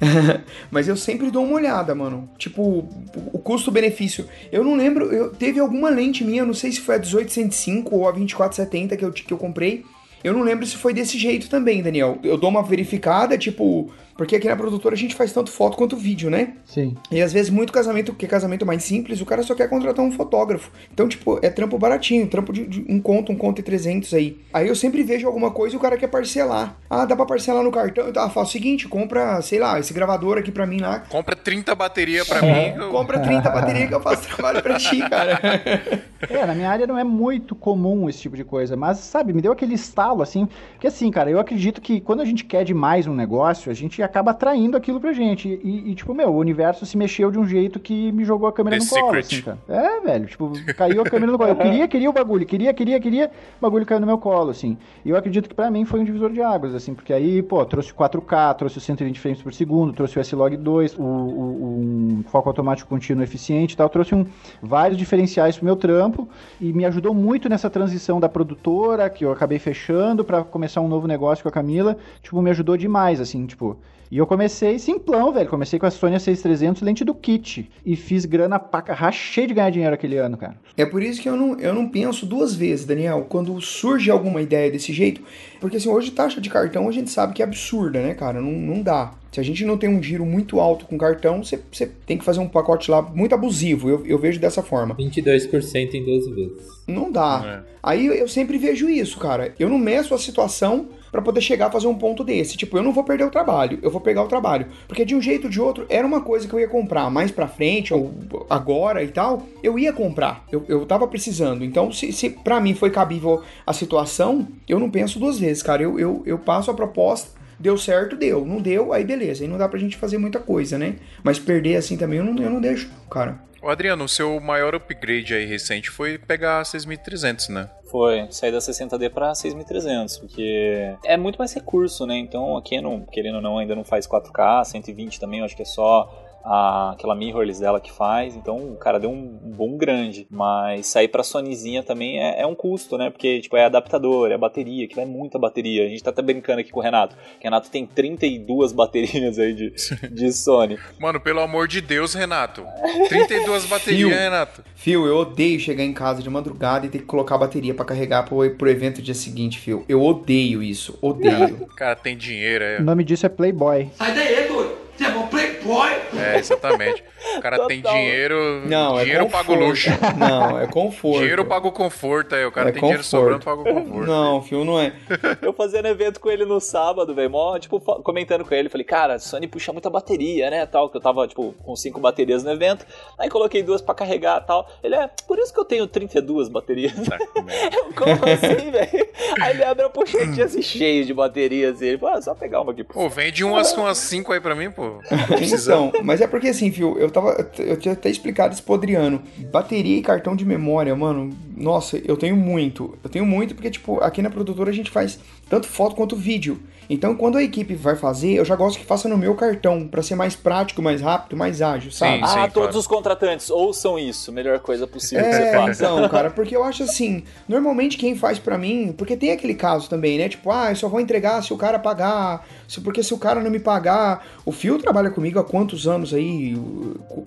Mas eu sempre dou uma olhada, mano. Tipo, o custo-benefício. Eu não lembro, eu, teve alguma lente minha, eu não sei se foi a 1805 ou a 2470 que eu, que eu comprei. Eu não lembro se foi desse jeito também, Daniel. Eu dou uma verificada, tipo. Porque aqui na produtora a gente faz tanto foto quanto vídeo, né? Sim. E às vezes muito casamento, que é casamento mais simples, o cara só quer contratar um fotógrafo. Então, tipo, é trampo baratinho, trampo de, de um conto, um conto e 300 aí. Aí eu sempre vejo alguma coisa e o cara quer parcelar. Ah, dá pra parcelar no cartão? Então, ah, fala o seguinte, compra, sei lá, esse gravador aqui pra mim lá. Compra 30 bateria pra mim. eu- Compra 30 baterias que eu faço trabalho pra ti, cara. É, na minha área não é muito comum esse tipo de coisa, mas sabe, me deu aquele estalo assim, porque assim, cara, eu acredito que quando a gente quer demais um negócio, a gente acaba atraindo aquilo pra gente. E, e, tipo, meu, o universo se mexeu de um jeito que me jogou a câmera The no colo, assim, cara. É, velho, tipo, caiu a câmera no colo. Eu queria, queria o bagulho, queria, queria, queria, o bagulho caiu no meu colo, assim. E eu acredito que pra mim foi um divisor de águas, assim, porque aí, pô, trouxe 4K, trouxe o 120 frames por segundo, trouxe o S-Log 2, o, o- um foco automático contínuo eficiente e tal, trouxe um, vários diferenciais pro meu trampo e me ajudou muito nessa transição da produtora, que eu acabei fechando pra começar um novo negócio com a Camila, tipo, me ajudou demais, assim, tipo... E eu comecei simplão, velho. Comecei com a Sony A6300 lente do kit. E fiz grana paca. Rachei de ganhar dinheiro aquele ano, cara. É por isso que eu não, eu não penso duas vezes, Daniel, quando surge alguma ideia desse jeito. Porque assim, hoje taxa de cartão a gente sabe que é absurda, né, cara? Não, não dá. Se a gente não tem um giro muito alto com cartão, você você tem que fazer um pacote lá muito abusivo. Eu, eu vejo dessa forma. 22% em 12 vezes. Não dá. Aí eu sempre vejo isso, cara. Eu não meço a situação pra poder chegar a fazer um ponto desse. Tipo, eu não vou perder o trabalho, eu vou pegar o trabalho. Porque de um jeito ou de outro, era uma coisa que eu ia comprar mais pra frente, ou agora e tal, eu ia comprar. Eu, eu tava precisando. Então, se, se pra mim foi cabível a situação, eu não penso duas vezes, cara. Eu, eu, eu passo a proposta. Deu certo, deu. Não deu, aí beleza. Aí não dá pra gente fazer muita coisa, né? Mas perder assim também eu não, eu não deixo, cara. Ô, Adriano, o seu maior upgrade aí recente foi pegar a 6300, né? Foi, sair da 60D pra 6300, porque é muito mais recurso, né? Então a Canon, querendo ou não, ainda não faz 4K, 120 também, eu acho que é só a, aquela mirrorless dela que faz, então o cara deu um, um bom grande, mas sair pra Sonyzinha também é, é um custo, né? Porque tipo, é adaptador, é bateria, que vai muita bateria. A gente tá até brincando aqui com o Renato, o Renato tem 32 baterias aí de, de Sony. Mano, pelo amor de Deus, Renato. 32 baterias, Fio. Renato. Fio, eu odeio chegar em casa de madrugada e ter que colocar a bateria pra carregar pro, pro evento dia seguinte, Fio. Eu odeio isso, odeio. O cara tem dinheiro, é. O nome disso é Playboy. Sai daí, doido. Você é bom playboy? É, exatamente. O cara tem Total. dinheiro, Não, é dinheiro conforto. paga o luxo. Não, é conforto. Dinheiro paga o conforto aí. O cara É tem dinheiro conforto. sobrando, paga o conforto. Não, fio, não é. Eu fazendo evento com ele no sábado, velho, mó, tipo, comentando com ele, falei, cara, a Sony puxa muita bateria, né, tal, que eu tava, tipo, com cinco baterias no evento, aí coloquei duas pra carregar, tal. Ele é, por isso que eu tenho 32 baterias. Tá. Eu, como assim, velho? Aí ele abre a pochetinha assim, cheio de baterias, assim, ele, pô, é só pegar uma aqui. Pô, vende umas, umas cinco aí pra mim, pô. Precisando. Então, mas é porque assim, fio, eu tava. Eu tinha até explicado isso pro Adriano. Bateria e cartão de memória, mano. Nossa, eu tenho muito. Eu tenho muito porque, tipo, aqui na produtora a gente faz tanto foto quanto vídeo. Então, quando a equipe vai fazer, eu já gosto que faça no meu cartão, pra ser mais prático, mais rápido, mais ágil, sabe? Sim, Ah, claro. todos os contratantes, ouçam isso, melhor coisa possível que você É, faça. então, cara, porque eu acho assim, normalmente quem faz pra mim, porque tem aquele caso também, né? Tipo, ah, eu só vou entregar se o cara pagar, se, porque se o cara não me pagar. O Fio trabalha comigo há quantos anos aí?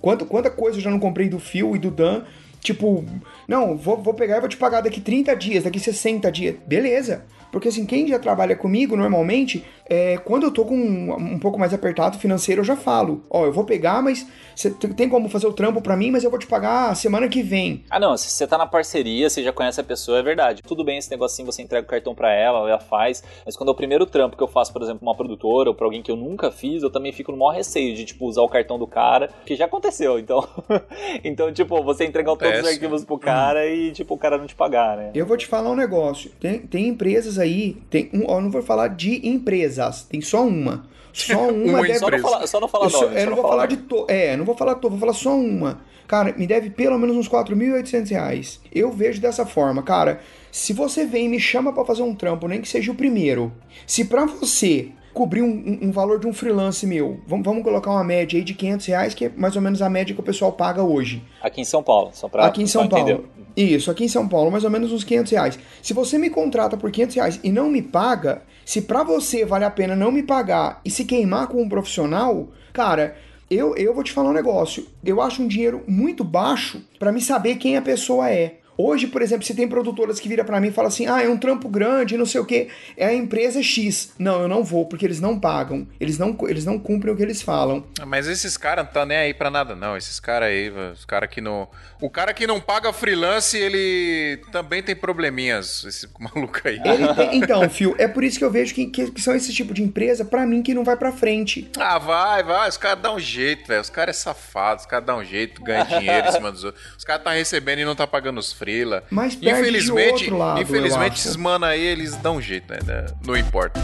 Quanto, quanta coisa eu já não comprei do Fio e do Dan? Tipo, não, vou, vou pegar e vou te pagar daqui 30 dias, daqui 60 dias. Beleza. Porque assim, quem já trabalha comigo normalmente, é, quando eu tô com um, um pouco mais apertado financeiro, eu já falo: Ó, eu vou pegar, mas você tem como fazer o trampo pra mim, mas eu vou te pagar semana que vem. Ah, não, se você tá na parceria, você já conhece a pessoa, é verdade. Tudo bem esse negocinho, você entrega o cartão pra ela, ela faz. Mas quando é o primeiro trampo que eu faço, por exemplo, pra uma produtora ou pra alguém que eu nunca fiz, eu também fico no maior receio de, tipo, usar o cartão do cara, que já aconteceu, então. então, tipo, você entregar todos os arquivos pro cara e, tipo, o cara não te pagar, né? Eu vou te falar um negócio. Tem, tem empresas aí, tem um, ó, eu não vou falar de empresas, tem só uma. Só uma, Uma deve. Só não, falar, só não falar eu, só- nome. eu só não vou falar de to, é, não vou falar to, vou falar só uma. Cara, me deve pelo menos uns 4.800 reais. Eu vejo dessa forma, cara. Se você vem e me chama pra fazer um trampo, nem que seja o primeiro. Se pra você cobrir um, um- um valor de um freelance meu, vamos, vamos colocar uma média aí de 500 reais, que é mais ou menos a média que o pessoal paga hoje. Aqui em São Paulo, só pra. aqui em São Paulo. entender. Isso, aqui em São Paulo, mais ou menos uns 500 reais. Se você me contrata por 500 reais e não me paga, se pra você vale a pena não me pagar e se queimar com um profissional, cara, eu, eu vou te falar um negócio. Eu acho um dinheiro muito baixo pra me saber quem a pessoa é. Hoje, por exemplo, se tem produtoras que viram pra mim e falam assim: ah, é um trampo grande, não sei o que, é a empresa X. Não, eu não vou, porque eles não pagam. Eles não, eles não cumprem o que eles falam. Ah, Mas esses caras não tá nem aí pra nada, não. Esses caras aí, os caras que não. O cara que não paga freelance, ele também tem probleminhas. Esse maluco aí. Tem- então, Fio, é por isso que eu vejo que, que- são esse tipo de empresa, pra mim, que não vai pra frente. Ah, vai, vai. Os caras dão um jeito, velho. Os caras é safado, os caras dão um jeito, ganham dinheiro em cima dos outros. Os caras tá recebendo e não tá pagando os freela. Mas Infelizmente, lado, infelizmente esses mano aí, eles dão um jeito, né? né? Não importa.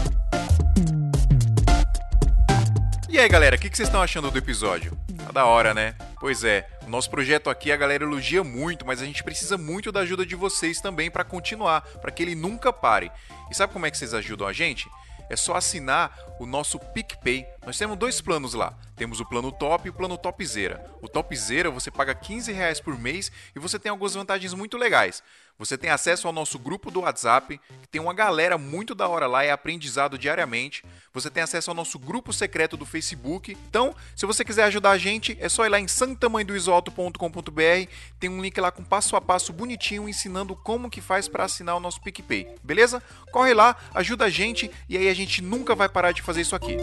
E aí, galera, o que, que vocês estão achando do episódio? Tá da hora, né? Pois é, o nosso projeto aqui a galera elogia muito, mas a gente precisa muito da ajuda de vocês também pra continuar, pra que ele nunca pare. E sabe como é que vocês ajudam a gente? É só assinar o nosso PicPay. Nós temos dois planos lá. Temos o plano top e o plano topzera. O topzera você paga 15 reais por mês e você tem algumas vantagens muito legais. Você tem acesso ao nosso grupo do WhatsApp, que tem uma galera muito da hora lá é aprendizado diariamente. Você tem acesso ao nosso grupo secreto do Facebook. Então, se você quiser ajudar a gente, é só ir lá em santamanhodoisoalto.com.br. Tem um link lá com passo a passo bonitinho ensinando como que faz para assinar o nosso PicPay. Beleza? Corre lá, ajuda a gente e aí a gente nunca vai parar de fazer isso aqui.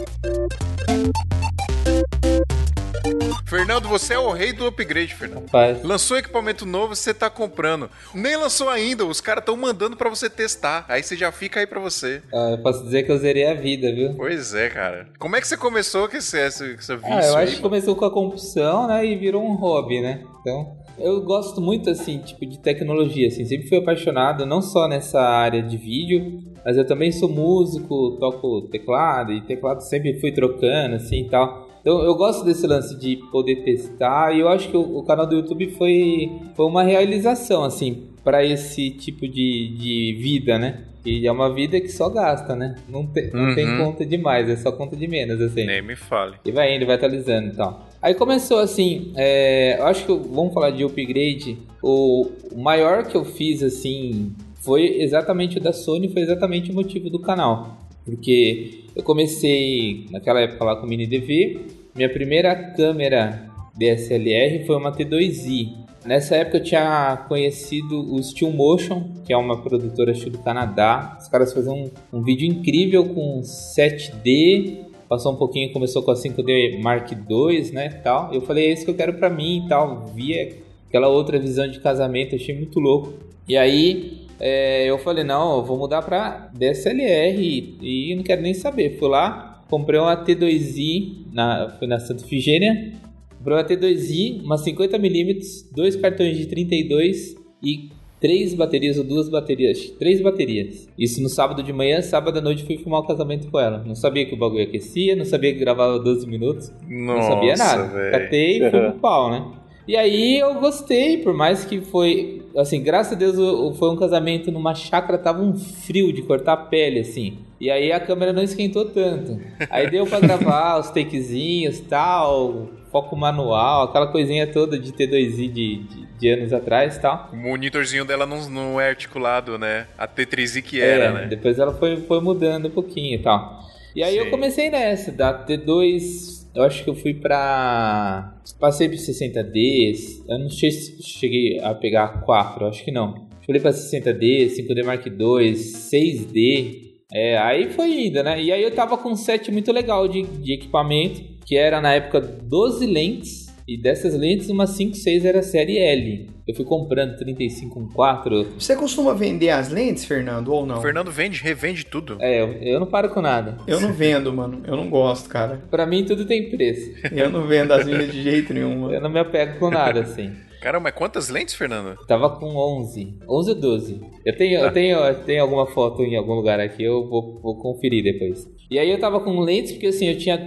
Fernando, você é o rei do upgrade, Fernando. Rapaz, Lançou equipamento novo, você tá comprando. Nem lançou ainda, os caras estão mandando pra você testar. Aí você já fica aí pra você. ah, eu posso dizer que eu zerei a vida, viu? Pois é, cara. Como é que você começou com esse, essa, essa vício Ah, eu acho aí, que começou com a compulsão, né? E virou um hobby, né? Então, eu gosto muito, assim, tipo, de tecnologia, assim. Sempre fui apaixonado, não só nessa área de vídeo, mas eu também sou músico, toco teclado, e teclado sempre fui trocando, assim, e tal. Então, eu gosto desse lance de poder testar, e eu acho que o, o canal do YouTube foi, foi uma realização, assim, para esse tipo de, de vida, né? E é uma vida que só gasta, né? Não, te- não tem Uhum. conta de mais, é só conta de menos, assim. Nem me fale. E vai indo, vai atualizando e tal. Aí começou assim, é, eu acho que vamos falar de upgrade. O, o maior que eu fiz assim foi exatamente o da Sony, foi exatamente o motivo do canal. Porque eu comecei naquela época lá com o Mini DV, minha primeira câmera DSLR foi uma T2i. Nessa época eu tinha conhecido o Steel Motion, que é uma produtora estilo Canadá. Os caras faziam um, um vídeo incrível com 7D Passou um pouquinho, começou com a 5D Mark II, né, tal. Eu falei, é isso que eu quero pra mim e tal. Via aquela outra visão de casamento, achei muito louco. E aí é, eu falei, não, eu vou mudar pra DSLR e, e não quero nem saber. Fui lá, comprei uma T2i, na, fui na Santa Figênia, comprei uma T2i, uma 50mm, dois cartões de 32 e três baterias ou duas baterias, três baterias. Isso no sábado de manhã, sábado à noite fui filmar o casamento com ela. Não sabia que o bagulho aquecia, não sabia que gravava 12 minutos, não sabia nada. véi. Catei e fui pro pau, né? E aí eu gostei, por mais que foi, assim, graças a Deus foi um casamento numa chácara, tava um frio de cortar a pele, assim. E aí a câmera não esquentou tanto. Aí deu pra gravar os takezinhos, tal, foco manual, aquela coisinha toda de T2i de, de, de anos atrás, tal. O monitorzinho dela não, não é articulado, né? A T3i que era, É, né? Depois ela foi, foi mudando um pouquinho e tal. E aí Sim. eu comecei nessa, da T2, eu acho que eu fui pra. Passei por 60D, eu não cheguei a pegar 4, eu acho que não. Fui pra 60D, 5D Mark II, 6D. É, aí foi indo, né? E aí eu tava com um set muito legal de, de equipamento, que era na época 12 lentes, e dessas lentes, uma 5, 6 era série L. Eu fui comprando 35 com 4. Você costuma vender as lentes, Fernando, ou não? O Fernando vende, revende tudo. É, eu, eu não paro com nada. Eu não vendo, mano. Eu não gosto, cara. Pra mim tudo tem preço. Eu não vendo as minhas de jeito nenhum, mano. Eu não me apego com nada, assim. Caramba, mas quantas lentes, Fernando? Tava com 11. 11 ou 12. Eu tenho, eu tenho, eu tenho alguma foto em algum lugar aqui, eu vou, vou conferir depois. E aí eu tava com lentes, porque assim, eu tinha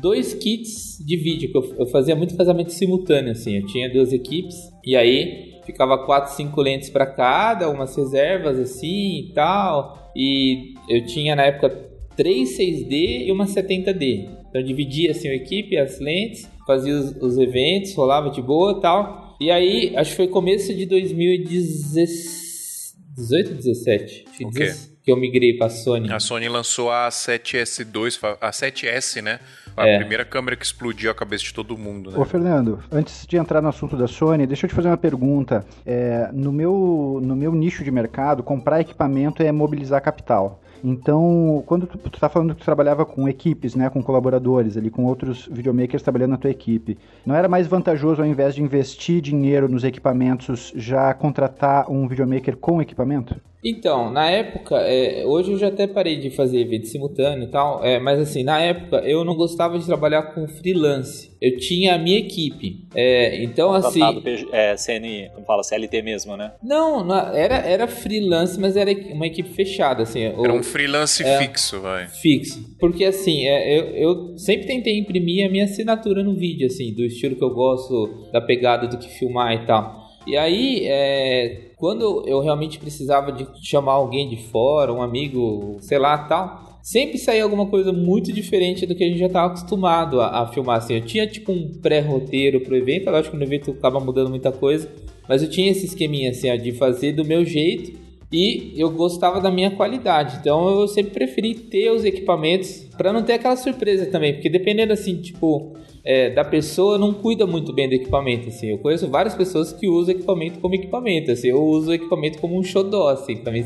dois kits de vídeo, que eu, eu fazia muito casamento simultâneo, assim. Eu tinha duas equipes, e aí ficava quatro, cinco lentes pra cada, umas reservas assim e tal. E eu tinha na época três 6D e uma 70D. Então eu dividia assim a equipe, as lentes, fazia os, os eventos, rolava de boa e tal. E aí, acho que foi começo de 2018, 17. Acho que O quê? 16, que eu migrei pra Sony. A Sony lançou a 7S2, fa- a 7S, né? A É. primeira câmera que explodiu a cabeça de todo mundo, né? Ô, Fernando, antes de entrar no assunto da Sony, deixa eu te fazer uma pergunta. É, no, meu, no meu nicho de mercado, comprar equipamento é mobilizar capital. Então, quando tu, tu tá falando que tu trabalhava com equipes, né, com colaboradores ali, com outros videomakers trabalhando na tua equipe, não era mais vantajoso ao invés de investir dinheiro nos equipamentos, já contratar um videomaker com equipamento? Então, na época, é, hoje eu já até parei de fazer evento simultâneo e tal, é, mas assim, na época eu não gostava de trabalhar com freelance. Eu tinha a minha equipe. É, então, assim. Contratado PG é, CN, como fala, CLT mesmo, né? Não, não, era, era freelance, mas era uma equipe fechada, assim. Era um freelance É. fixo, vai. fixo. Porque assim, é, eu, eu sempre tentei imprimir a minha assinatura no vídeo, assim, do estilo que eu gosto, da pegada do que filmar e tal. E aí, é, quando eu realmente precisava de chamar alguém de fora, um amigo, sei lá, tal, sempre saía alguma coisa muito diferente do que a gente já estava acostumado a, a filmar. Assim, eu tinha tipo um pré-roteiro pro evento, lógico que no evento acaba mudando muita coisa, mas eu tinha esse esqueminha assim, ó, de fazer do meu jeito e eu gostava da minha qualidade. Então eu sempre preferi ter os equipamentos para não ter aquela surpresa também, porque dependendo assim, tipo, é, da pessoa não cuida muito bem do equipamento assim. Eu conheço várias pessoas que usam equipamento como equipamento, assim. Eu uso o equipamento como um xodó, assim, também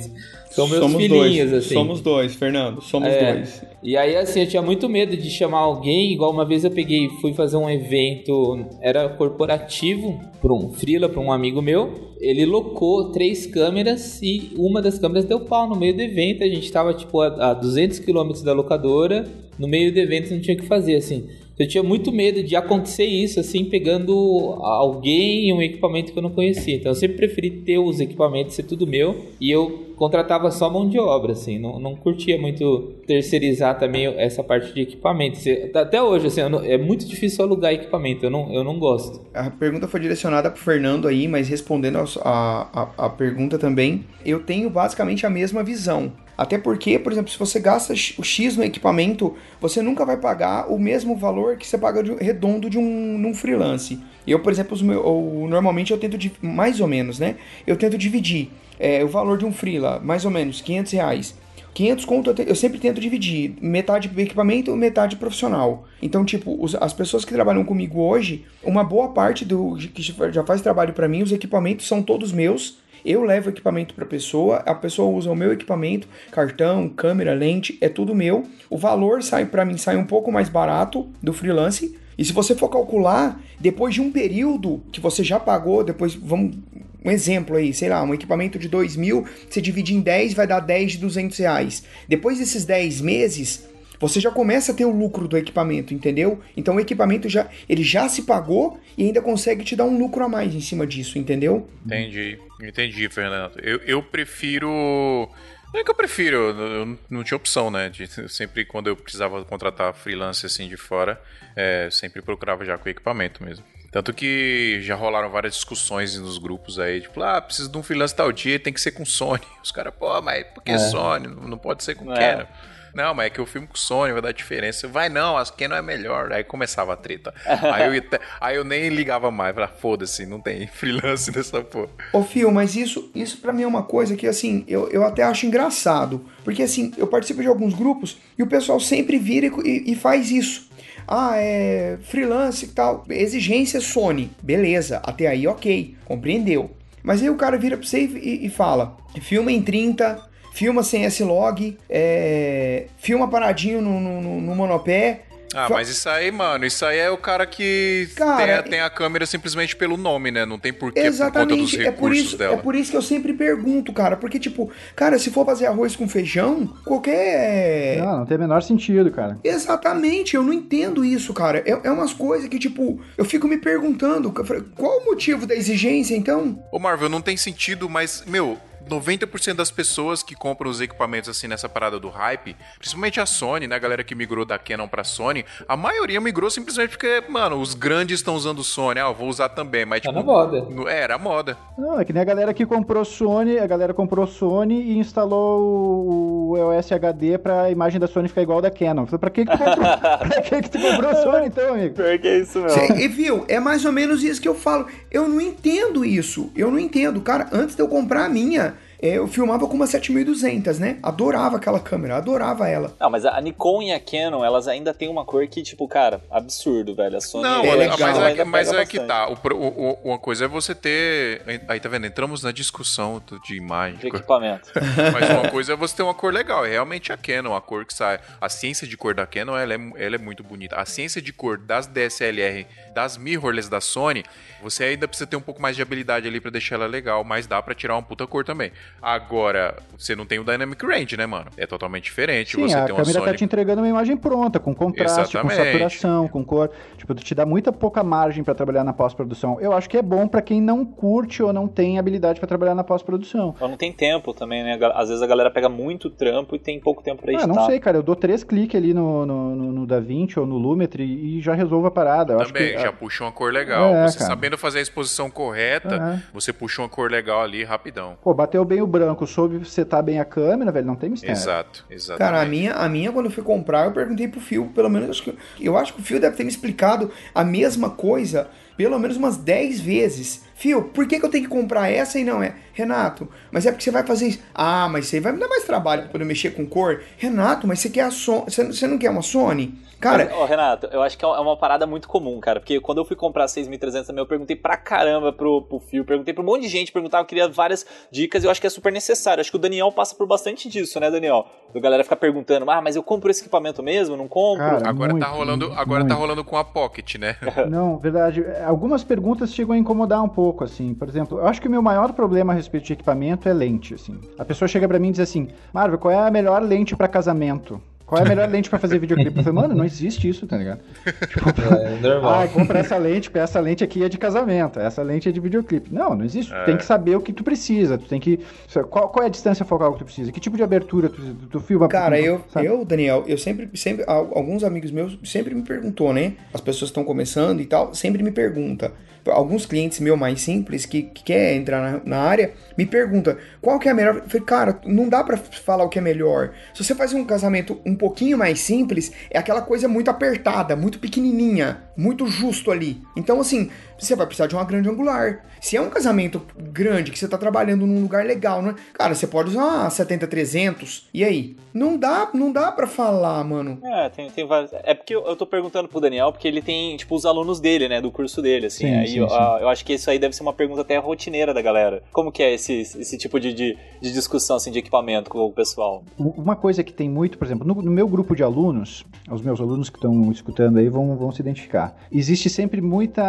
são meus somos filhinhos, dois. assim. Somos dois, Fernando. Somos É. dois. E aí, assim, eu tinha muito medo de chamar alguém, igual uma vez eu peguei, fui fazer um evento, era corporativo, para um freela, para um amigo meu. Ele locou três câmeras e uma das câmeras deu pau no meio do evento. A gente tava, tipo, a, a 200 quilômetros da locadora, no meio do evento não tinha o que fazer, assim. Eu tinha muito medo de acontecer isso, assim, pegando alguém, um equipamento que eu não conhecia. Então eu sempre preferi ter os equipamentos, ser tudo meu, e eu contratava só mão de obra, assim, não, não curtia muito terceirizar também essa parte de equipamento. Assim, Até hoje, assim, não- é muito difícil alugar equipamento, eu não, eu não gosto. A pergunta foi direcionada pro Fernando aí, mas respondendo a, a, a- pergunta também, eu tenho basicamente a mesma visão. Até porque, por exemplo, se você gasta o X no equipamento, você nunca vai pagar o mesmo valor que você paga de- redondo de um num freelance. Eu, por exemplo, os meu- eu- normalmente eu tento, mais ou menos, né? Eu tento dividir é, o valor de um freela, mais ou menos, 500 reais. 500 conto eu, sempre tento dividir, metade equipamento, metade profissional. Então, tipo, as pessoas que trabalham comigo hoje, uma boa parte do que já faz trabalho pra mim, os equipamentos são todos meus Eu levo equipamento pra pessoa, a pessoa usa o meu equipamento, cartão, câmera, lente, é tudo meu. O valor sai para mim sai um pouco mais barato do freelance. E se você for calcular, depois de um período que você já pagou, depois vamos um exemplo aí, sei lá, um equipamento de 2 mil, você divide em 10, vai dar 10 de 200 reais. Depois desses 10 meses, você já começa a ter o lucro do equipamento, entendeu? Então o equipamento já, ele já se pagou e ainda consegue te dar um lucro a mais em cima disso, entendeu? Entendi, entendi, Fernando. Eu, eu prefiro. Não é que eu prefiro, eu não- tinha opção, né? De, sempre quando eu precisava contratar freelance assim de fora, é, sempre procurava já com equipamento mesmo. Tanto que já rolaram várias discussões nos grupos aí, tipo, ah, preciso de um freelance tal dia, tem que ser com Sony. Os caras, pô, mas por que Sony? Não não pode ser com É. Canon. Não, mas é que eu filmo com Sony, vai dar diferença. Vai não, as Canon é melhor. Aí começava a treta. aí, eu, aí eu nem ligava mais, falava, foda-se, não tem freelance nessa porra. Ô, Fio, mas isso, isso para mim é uma coisa que, assim, eu, eu até acho engraçado. Porque, assim, eu participo de alguns grupos e o pessoal sempre vira e, e- e faz isso. Ah, é freelance e tal. Exigência Sony. Beleza, até aí ok, compreendeu. Mas aí o cara vira pra você e, e fala: filma em 30, filma sem S-Log, é, filma paradinho no, no, no- no monopé. Ah, Fa- mas isso aí, mano, isso aí é o cara que Cara, tem, a, tem a câmera simplesmente pelo nome, né? Não tem porquê por conta dos Exatamente, é recursos por, isso, dela. é por isso que eu sempre pergunto, cara. Porque, tipo, cara, se for fazer arroz com feijão, qualquer. Não, não tem o menor sentido, cara. Exatamente, eu não entendo isso, cara. É, é umas coisas que, tipo, eu fico me perguntando, qual o motivo da exigência, então? Ô, Marvel, não tem sentido, mas, meu, 90% das pessoas que compram os equipamentos assim nessa parada do hype, principalmente a Sony, né, a galera que migrou da Canon pra Sony, a maioria migrou simplesmente porque, mano, os grandes estão usando Sony, ah, eu vou usar também, mas Tá tipo, na moda. é, era moda. Não, é que nem a galera que comprou Sony, a galera comprou Sony e instalou o, o EOS HD pra imagem da Sony ficar igual a da Canon. Falei, pra que que tu comprou? pra que que tu comprou Sony então, amigo? Pior que é isso mesmo. Cê- e viu, é mais ou menos isso que eu falo. Eu não entendo isso. Eu não entendo. Cara, antes de eu comprar a minha, eu filmava com uma 7200, né? Adorava aquela câmera, adorava ela. Não, mas a Nikon e a Canon, elas ainda têm uma cor que, tipo, cara, absurdo, velho. A Sony Não, é legal, mas, é, que- ainda mas pega é que tá. O o- o- uma coisa é você ter. Aí tá vendo? Entramos na discussão de imagem. De equipamento. Mas uma coisa é você ter uma cor legal. É realmente a Canon, a cor que sai. A ciência de cor da Canon, ela é, ela é muito bonita. A ciência de cor das DSLR, das mirrorless da Sony, você ainda precisa ter um pouco mais de habilidade ali pra deixar ela legal, mas dá pra tirar uma puta cor também. Agora, você não tem o Dynamic Range, né, mano? É totalmente diferente. Sim, você a tem uma câmera Sony... tá te entregando uma imagem pronta, com contraste, com Exatamente. saturação, com cor. Tipo, te dá muita pouca margem pra trabalhar na pós-produção. Eu acho que é bom pra quem não curte ou não tem habilidade pra trabalhar na pós-produção. Mas não tem tempo também, né? Às vezes a galera pega muito trampo e tem pouco tempo pra Ah, editar. não sei, cara. Eu dou três cliques ali no, no, no, no DaVinci ou no Lumetri e já resolvo a parada. Eu acho Também, que, já puxa uma cor legal. É, você cara. sabendo fazer a exposição correta, É. você puxa uma cor legal ali rapidão. Pô, bateu bem o branco, soube setar bem a câmera, velho, não tem mistério. Exato, exatamente. Cara, a minha, a minha, quando eu fui comprar, eu perguntei pro Fio, pelo menos, acho que- eu acho que o Fio deve ter me explicado a mesma coisa pelo menos umas 10 vezes. Fio, por que, que eu tenho que comprar essa e não é? Renato, mas é porque você vai fazer isso. Ah, mas você vai me dar mais trabalho pra poder mexer com cor. Renato, mas você quer a Sony. Você, você não quer uma Sony? Cara, ó, Renato, eu acho que é uma parada muito comum, cara. Porque quando eu fui comprar a 6.300 também, eu perguntei pra caramba pro, pro Fio, perguntei pra um monte de gente, perguntava, queria várias dicas e eu acho que é super necessário. Acho que o Daniel passa por bastante disso, né, Daniel? A galera fica perguntando, ah, mas eu compro esse equipamento mesmo? Não compro? Cara, Agora muito, tá rolando, agora muito. tá rolando com a Pocket, né? Não, verdade. Algumas perguntas chegam a incomodar um pouco, assim. Por exemplo, eu acho que o meu maior problema a respeito de equipamento é lente, assim. A pessoa chega pra mim e diz assim, Marvel, qual é a melhor lente pra casamento? Qual é a melhor lente pra fazer videoclipe? Eu falei, mano, não existe isso, tá ligado? Tipo, É normal. ah, compra essa lente, porque essa lente aqui é de casamento, essa lente é de videoclipe. Não, não existe. Tu tem que saber o que tu precisa, tu tem que... Qual, qual é a distância focal que tu precisa? Que tipo de abertura tu, tu, tu filma? Cara, eu, sabe? eu, Daniel, eu sempre, sempre, al- alguns amigos meus sempre me perguntou, né? As pessoas estão começando e tal, sempre me pergunta. Alguns clientes meus mais simples que, que quer entrar na, na área me pergunta qual que é a melhor. Eu falei, cara, não dá pra falar o que é melhor. Se você faz um casamento um pouquinho mais simples, é aquela coisa muito apertada, muito pequenininha, muito justo ali. Então, assim, você vai precisar de uma grande angular. Se é um casamento grande que você tá trabalhando num lugar legal, né? Cara, você pode usar uma 70-300. E aí? Não dá, não dá pra falar, mano. É, tem, tem vários. É porque eu, eu tô perguntando pro Daniel, porque ele tem, tipo, os alunos dele, né, do curso dele, assim. Sim, aí sim. E eu, sim. ah, eu acho que isso aí deve ser uma pergunta até rotineira da galera. Como que é esse, esse tipo de, de, de discussão assim, de equipamento com o pessoal? Uma coisa que tem muito, por exemplo, no, no meu grupo de alunos, os meus alunos que estão escutando aí vão, vão se identificar. Existe sempre muita.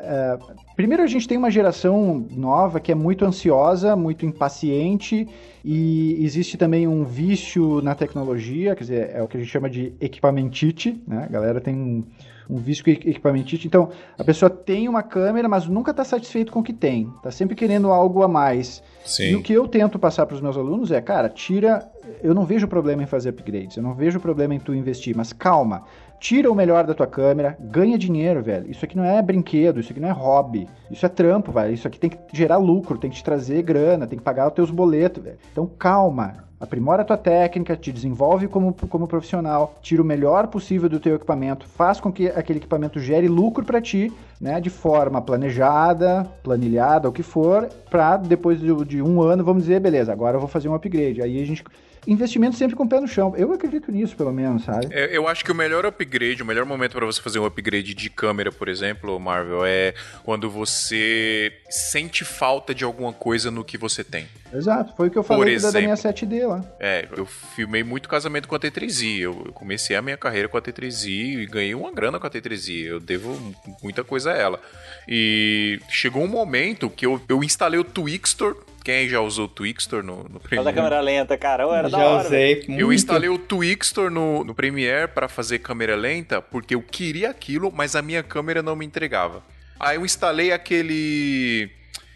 eh, primeiro, a gente tem uma geração nova que é muito ansiosa, muito impaciente, e existe também um vício na tecnologia, quer dizer, é o que a gente chama de equipamentite, né? A galera tem um, um vício com equipamentite. Então, a pessoa tem uma câmera, mas nunca está satisfeito com o que tem. Está sempre querendo algo a mais. E o que eu tento passar para os meus alunos é, cara, tira. Eu não vejo problema em fazer upgrades, eu não vejo problema em tu investir, mas calma. Tira o melhor da tua câmera, ganha dinheiro, velho. Isso aqui não é brinquedo, isso aqui não é hobby. Isso é trampo, velho. Isso aqui tem que gerar lucro, tem que te trazer grana, tem que pagar os teus boletos, velho. Então calma. Aprimora a tua técnica, te desenvolve como, como profissional, tira o melhor possível do teu equipamento, faz com que aquele equipamento gere lucro para ti, né, de forma planejada, planilhada, o que for, para depois de, de um ano, vamos dizer, beleza, agora eu vou fazer um upgrade. Aí a gente. Investimento sempre com o pé no chão. Eu acredito nisso, pelo menos, sabe? É, eu acho que o melhor upgrade, o melhor momento para você fazer um upgrade de câmera, por exemplo, Marvel, é quando você sente falta de alguma coisa no que você tem. Exato, foi o que eu falei da, da minha 7D lá. É, eu filmei muito casamento com a T3i. Eu, eu comecei a minha carreira com a T3i e ganhei uma grana com a T3i. Eu devo muita coisa a ela. E chegou um momento que eu, eu instalei o Twixtor. Quem já usou o Twixtor no, no Faz a Premiere? câmera lenta, cara. Ô, era da Já hora. velho. usei. Eu muito. instalei o Twixtor no, no Premiere para fazer câmera lenta porque eu queria aquilo, mas a minha câmera não me entregava. Aí eu instalei aquele.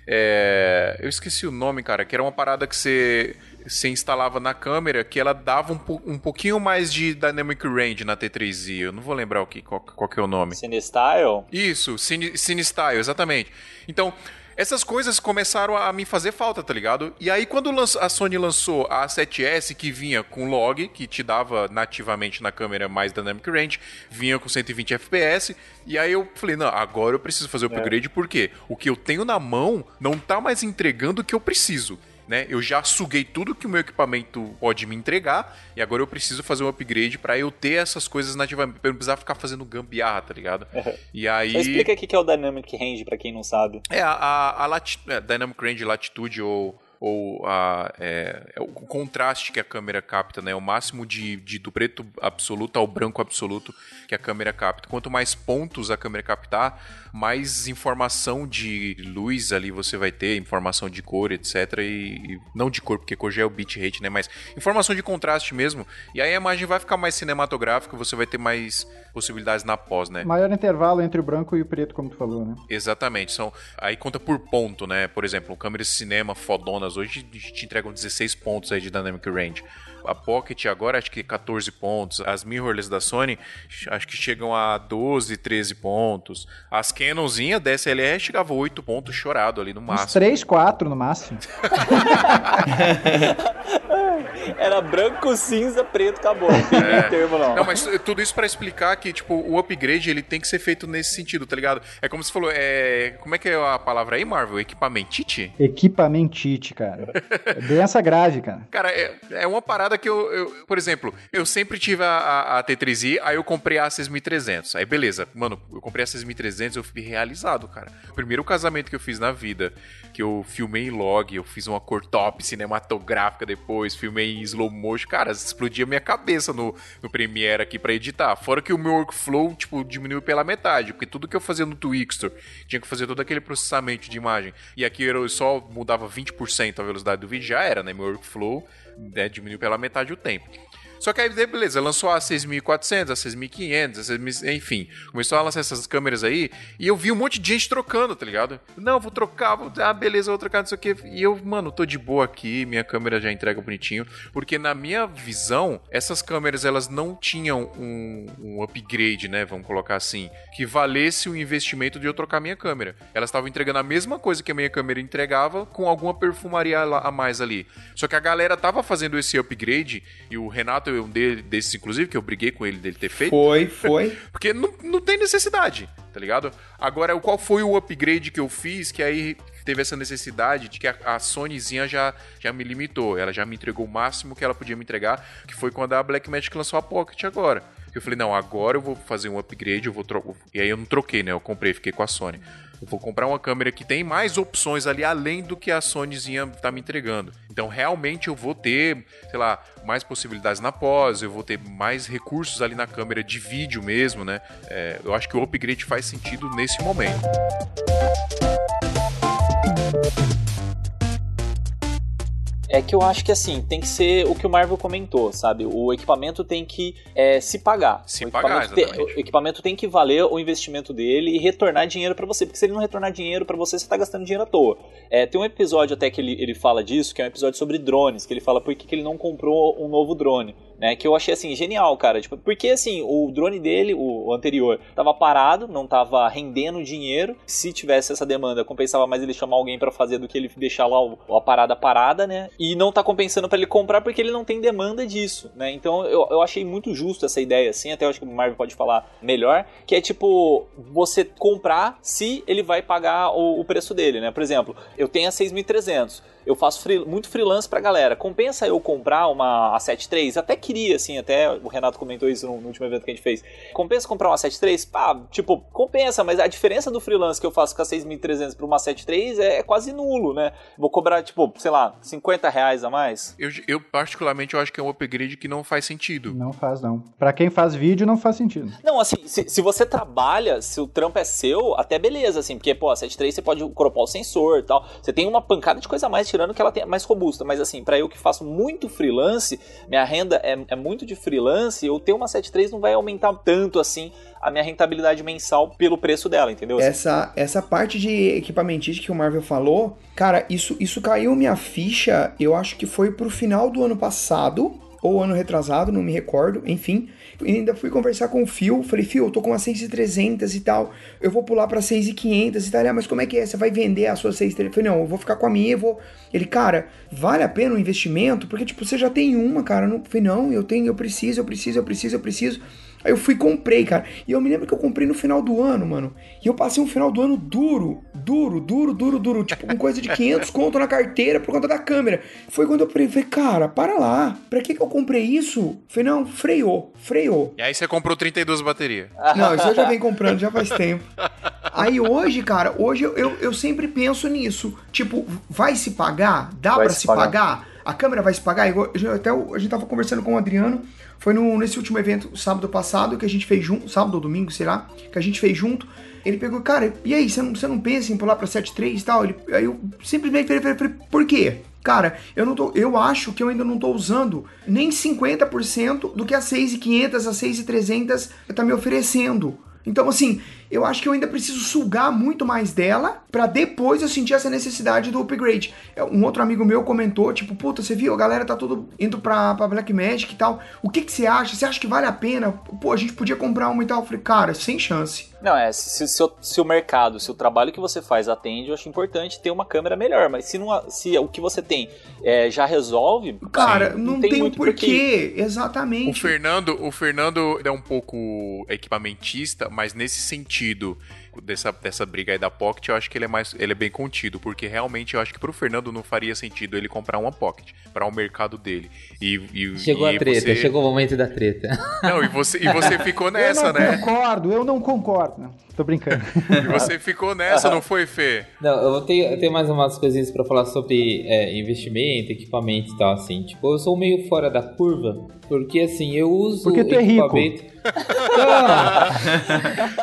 é, eu esqueci o nome, cara, que era uma parada que você, você instalava na câmera que ela dava um, po- um pouquinho mais de Dynamic Range na T3i. Eu não vou lembrar o que, qual, qual que é o nome. Cinestyle? Isso, Cine, Cine Style, exatamente. Então, essas coisas começaram a me fazer falta, tá ligado? E aí, quando a Sony lançou a A7S, que vinha com log, que te dava nativamente na câmera mais Dynamic Range, vinha com 120 FPS, e aí eu falei, não, agora eu preciso fazer o upgrade, porque o que eu tenho na mão não tá mais entregando o que eu preciso. Né? Eu já suguei tudo que o meu equipamento pode me entregar e agora eu preciso fazer um upgrade pra eu ter essas coisas nativamente, pra eu não precisar ficar fazendo gambiarra, tá ligado? E aí Só explica o que é o Dynamic Range pra quem não sabe. é, a, a, a lati- é, Dynamic Range Latitude ou, ou a, é, é o contraste que a câmera capta, né? O máximo de, de- do preto absoluto ao branco absoluto que a câmera capta. Quanto mais pontos a câmera captar, mais informação de luz ali você vai ter, informação de cor, etc. E, e não de cor, porque cor já é o bitrate, né? Mas informação de contraste mesmo. E aí a imagem vai ficar mais cinematográfica, você vai ter mais possibilidades na pós, né? Maior intervalo entre o branco e o preto, como tu falou, né? Exatamente, são aí conta por ponto, né? Por exemplo, câmeras de cinema fodonas hoje te entregam 16 pontos aí de dynamic range. A Pocket agora acho que 14 pontos, as mirrorless da Sony acho que chegam a 12, 13 pontos. As Canonzinha DSLR chegava a 8 pontos chorado ali no Uns máximo. 3, 4 no máximo. Era branco, cinza, preto, acabou. Não tem meio termo, não. Não, mas tudo isso pra explicar que, tipo, o upgrade ele tem que ser feito nesse sentido, tá ligado? É como você falou, é. Como é que é a palavra aí, Marvel? Equipamentite? Equipamentite, cara. É doença grave, cara. Cara, é, é uma parada que eu, eu- Por exemplo, eu sempre tive a, a, a T3i, aí eu comprei a 6300. Aí beleza, mano, eu comprei a 6300 eu fiquei realizado, cara. O primeiro casamento que eu fiz na vida, que eu filmei em log, eu fiz uma cor top cinematográfica depois, filmei em slow motion, cara, explodia minha cabeça no, no Premiere aqui pra editar. Fora que o meu workflow, tipo, diminuiu pela metade, porque tudo que eu fazia no Twixtor, tinha que fazer todo aquele processamento de imagem. E aqui eu só mudava 20% a velocidade do vídeo, já era, né? Meu workflow né, diminuiu pela metade o tempo. Só que aí, beleza, lançou a 6400, a 6500, a 6000, enfim, começou a lançar essas câmeras aí e eu vi um monte de gente trocando, tá ligado? Não, vou trocar, vou, ah, beleza, vou trocar, não sei o que. E eu, mano, tô de boa aqui, minha câmera já entrega bonitinho, porque na minha visão, essas câmeras elas não tinham um, um upgrade, né, vamos colocar assim, que valesse o investimento de eu trocar minha câmera. Elas estavam entregando a mesma coisa que a minha câmera entregava, com alguma perfumaria a mais ali. Só que a galera tava fazendo esse upgrade, e o Renato é um de- desses, inclusive, que eu briguei com ele dele ter feito. Foi, foi. Porque não, não tem necessidade, tá ligado? Agora, qual foi o upgrade que eu fiz que aí teve essa necessidade de que a, a Sonyzinha já, já me limitou. Ela já me entregou o máximo que ela podia me entregar, que foi quando a Blackmagic lançou a Pocket agora. Eu falei, não, agora eu vou fazer um upgrade, eu vou trocar. E aí eu não troquei, né? Eu comprei, fiquei com a Sony. Vou comprar uma câmera que tem mais opções ali além do que a Sonyzinha tá me entregando. Então realmente eu vou ter, sei lá, mais possibilidades na pós, eu vou ter mais recursos ali na câmera de vídeo mesmo, né? É, eu acho que o upgrade faz sentido nesse momento. É que eu acho que assim, tem que ser o que o Marvel comentou, sabe? O equipamento tem que é, se pagar. Se o pagar, equipamento tem- exatamente. o equipamento tem que valer o investimento dele e retornar dinheiro pra você. Porque se ele não retornar dinheiro pra você, você tá gastando dinheiro à toa. É, tem um episódio até que ele, ele fala disso, que é um episódio sobre drones, que ele fala por que, que ele não comprou um novo drone. Né, que eu achei assim, genial, cara. Tipo, porque assim, o drone dele, o, anterior, tava parado, não tava rendendo dinheiro. Se tivesse essa demanda, compensava mais ele chamar alguém pra fazer do que ele deixar lá a parada parada, né? E não tá compensando pra ele comprar porque ele não tem demanda disso, né? Então eu, eu achei muito justo essa ideia, assim, até eu acho que o Marvel pode falar melhor, que é tipo, você comprar se ele vai pagar o, o preço dele, né? Por exemplo, eu tenho a 6.300, eu faço free- muito freelance pra galera. Compensa eu comprar uma A7 III? Até queria, assim, até o Renato comentou isso no, no último evento que a gente fez. Compensa comprar uma A7 III? Pá, tipo, compensa, mas a diferença do freelance que eu faço com a 6.300 pra uma A7 III é quase nulo, né? Vou cobrar, tipo, sei lá, 50 reais a mais. Eu, eu, particularmente, eu acho que é um upgrade que não faz sentido. Não faz, não. Pra quem faz vídeo, não faz sentido. Não, assim, se, se você trabalha, se o trampo é seu, até beleza, assim, porque, pô, a 7.3 você pode cropar o sensor e tal. Você tem uma pancada de coisa a mais, tirando que ela tem mais robusta. Mas, assim, pra eu que faço muito freelance, minha renda é, é muito de freelance, eu ter uma 7.3 não vai aumentar tanto, assim, a minha rentabilidade mensal pelo preço dela, entendeu? Assim, Essa, essa parte de equipamentística que o Marvel falou, cara, isso, isso caiu minha ficha, eu acho que foi pro final do ano passado, ou ano retrasado, não me recordo, enfim. E ainda fui conversar com o Phil, falei, Phil, eu tô com uma 6,300 e tal, eu vou pular pra 6,500 e tal, Ele, ah, mas como é que é? Você vai vender a sua 6,300? Eu falei, não, eu vou ficar com a minha, vou... Ele, cara, vale a pena o investimento? Porque, tipo, você já tem uma, cara. Eu não- falei, não, eu tenho, eu preciso, eu preciso, eu preciso, eu preciso. Aí eu fui e comprei, cara. E eu me lembro que eu comprei no final do ano, mano. E eu passei um final do ano duro, duro, duro, duro, duro. Tipo, com coisa de 500 conto na carteira por conta da câmera. Foi quando eu falei, falei, cara, para lá. Pra que que eu comprei isso? Falei, não, freou, freou. E aí você comprou 32 baterias. Não, isso eu já venho comprando já faz tempo. Aí hoje, cara, hoje eu, eu, eu sempre penso nisso. Tipo, vai se pagar? Dá Vai pra se se pagar. pagar? A câmera vai se pagar? Até o- a gente tava conversando com o Adriano. Foi no, nesse último evento, sábado passado, que a gente fez junto, sábado ou domingo, sei lá, que a gente fez junto. Ele pegou, cara, e aí, você não, você não pensa em pular pra 7.3 e tal? Ele, aí eu simplesmente falei, falei, por quê? Cara, eu não tô, eu acho que eu ainda não tô usando nem 50% do que a 6.500, a 6.300 tá me oferecendo. Então, assim, eu acho que eu ainda preciso sugar muito mais dela pra depois eu sentir essa necessidade do upgrade. É, Um outro amigo meu comentou, tipo, puta, você viu, a galera tá tudo indo pra, pra Black Magic e tal. O que que você acha? Você acha que vale a pena? Pô, a gente podia comprar uma e tal. Eu falei, cara, sem chance. Não, é, se, se o- se o mercado, se o trabalho que você faz atende, eu acho importante ter uma câmera melhor. Mas se, não, se o que você tem é, já resolve. Cara, sim, não, tem, um muito por porquê. O Exatamente. Fernando, o Fernando é um pouco equipamentista, mas nesse sentido dessa, dessa briga aí da Pocket, eu acho que ele é mais ele é bem contido, porque realmente eu acho que pro Fernando não faria sentido ele comprar uma Pocket para o mercado dele. E, e Chegou e a treta, você- chegou o momento da treta. Não, e você e você ficou eu nessa, não né? concordo, eu não concordo. Tô brincando. E você ficou nessa, não foi, Fê? Não, eu tenho, eu tenho mais umas coisinhas pra falar sobre é, investimento, equipamento e tal, assim. Tipo, eu sou meio fora da curva, porque assim, eu uso Porque tu é rico. equipamento... Não!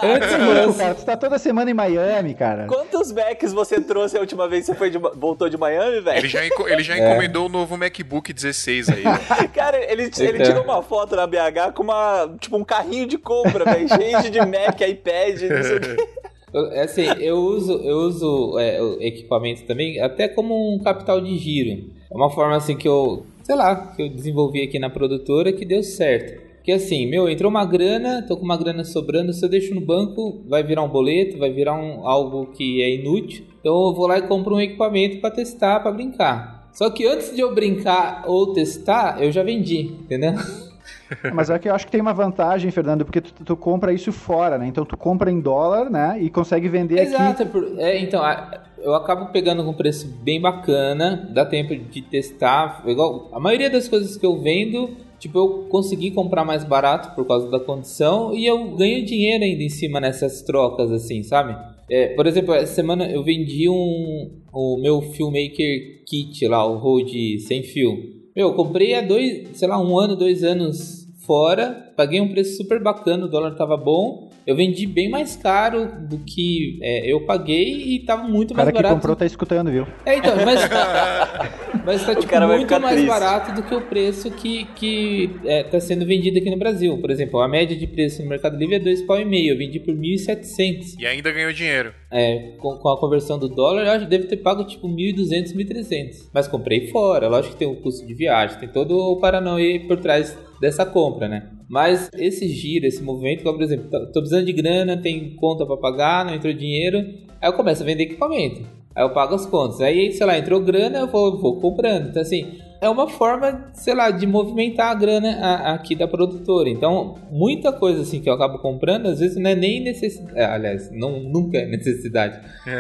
Antes, mas... cara, tu tá toda semana em Miami, cara. Quantos backs você trouxe a última vez que você foi de voltou de Miami, Ele velho? já, enco- ele já encomendou o novo MacBook 16 aí. Cara, ele, ele Então. tirou uma foto na BH com uma, tipo, um carrinho de compra, velho, cheio de Mac, iPad, é assim, eu uso, eu uso é, equipamento também até como um capital de giro. É uma forma assim que eu, sei lá, que eu desenvolvi aqui na produtora que deu certo. Que assim, meu, entrou uma grana, tô com uma grana sobrando, se eu deixo no banco, vai virar um boleto, vai virar um, algo que é inútil. Então eu vou lá e compro um equipamento para testar, para brincar. Só que antes de eu brincar ou testar, eu já vendi, entendeu? Mas é que eu acho que tem uma vantagem, Fernando, porque tu, tu compra isso fora, né? Então tu compra em dólar, né? E consegue vender aqui. Exato, é então, eu acabo pegando com preço bem bacana, dá tempo de testar. Igual, a maioria das coisas que eu vendo, tipo, eu consegui comprar mais barato por causa da condição e eu ganho dinheiro ainda em cima nessas trocas, assim, sabe? É, por exemplo, essa semana eu vendi um, o meu Filmmaker Kit lá, o Rode sem fio. Meu, eu comprei há dois, sei lá, um ano, dois anos fora, paguei um preço super bacana, o dólar tava bom. Eu vendi bem mais caro do que é, eu paguei e tava muito O mais cara que barato. comprou tá escutando, viu? É, então, mas, mas tá tipo, muito mais triste. barato do que o preço que, que é, tá sendo vendido aqui no Brasil. Por exemplo, a média de preço no Mercado Livre é dois pau e meio. Eu vendi por 1.700. E ainda ganhou dinheiro. É, com, com a conversão do dólar, eu acho que deve ter pago tipo 1.200, 1.300. Mas comprei fora. Lógico que tem o custo de viagem, tem todo o Paranauê por trás dessa compra, né? Mas esse giro, esse movimento, igual, por exemplo, tô tô precisando de grana, tem conta pra pagar, não entrou dinheiro, aí eu começo a vender equipamento. Aí eu pago as contas. Aí, sei lá, entrou grana, eu vou, vou comprando. Então, assim, é uma forma, sei lá, de movimentar a grana a- aqui da produtora. Então, muita coisa assim que eu acabo comprando, às vezes não é nem necessidade. Aliás, não, nunca é necessidade.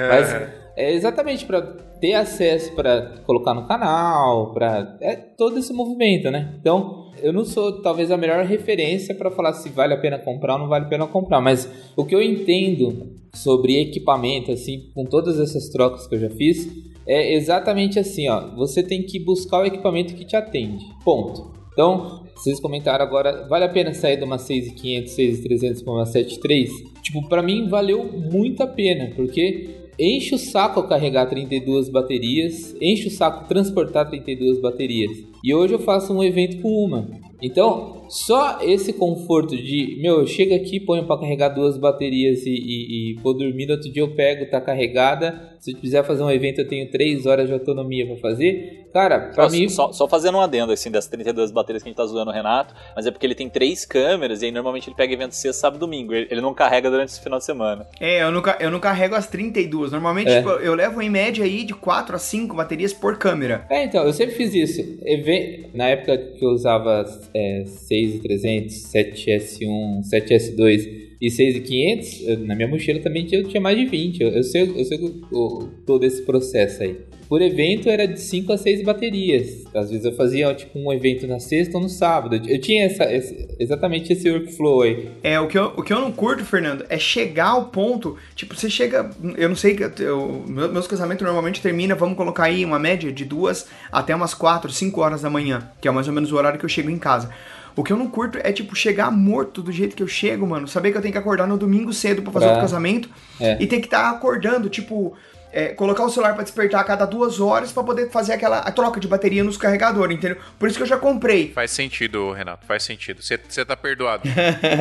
Mas é exatamente para ter acesso para colocar no canal, para é todo esse movimento, né? Então, eu não sou talvez a melhor referência para falar se vale a pena comprar ou não vale a pena comprar, mas o que eu entendo sobre equipamento assim, com todas essas trocas que eu já fiz, é exatamente assim, ó, você tem que buscar o equipamento que te atende. Ponto. Então, vocês comentaram agora, vale a pena sair de uma 6500, 6300 para uma 73? Tipo, para mim valeu muito a pena, porque enche o saco carregar 32 baterias, enche o saco transportar 32 baterias. E hoje eu faço um evento com uma. Então, só esse conforto de, meu, eu chego aqui, ponho para carregar duas baterias e, e, e vou dormir, no outro dia eu pego, tá carregada. Se eu quiser fazer um evento, eu tenho 3 horas de autonomia para fazer. Cara, pra Só, mim. só, só fazendo um adendo assim das 32 baterias que a gente tá zoando o Renato, mas é porque ele tem três câmeras e aí normalmente ele pega evento sexta, sábado e domingo. Ele, ele não carrega durante esse final de semana. É, eu não, eu não carrego as 32. Normalmente, É. tipo, eu levo em média aí de 4 a 5 baterias por câmera. É, então, eu sempre fiz isso. Na época que eu usava é, 6300, 7S1, 7S2 e 6500, eu- na minha mochila também eu tinha mais de 20. Eu, eu sei, eu sei o- o- todo esse processo aí. Por evento era de 5 a 6 baterias. Às vezes eu fazia tipo um evento na sexta ou no sábado. Eu tinha essa, esse- exatamente esse workflow aí. É, o que, eu, o que eu não curto, Fernando, é chegar ao ponto. Tipo, você chega. Eu não sei. Eu, meu- meus casamentos normalmente termina, vamos colocar aí uma média de duas até umas 4, 5 horas da manhã, que é mais ou menos o horário que eu chego em casa. O que eu não curto é, tipo, chegar morto do jeito que eu chego, mano. Saber que eu tenho que acordar no domingo cedo pra fazer Pra- o casamento É. e ter que estar acordando, tipo. é, colocar o celular pra despertar a cada duas horas pra poder fazer aquela a troca de bateria nos carregadores, entendeu? Por isso que eu já comprei. Faz sentido, Renato, faz sentido. Você você tá perdoado.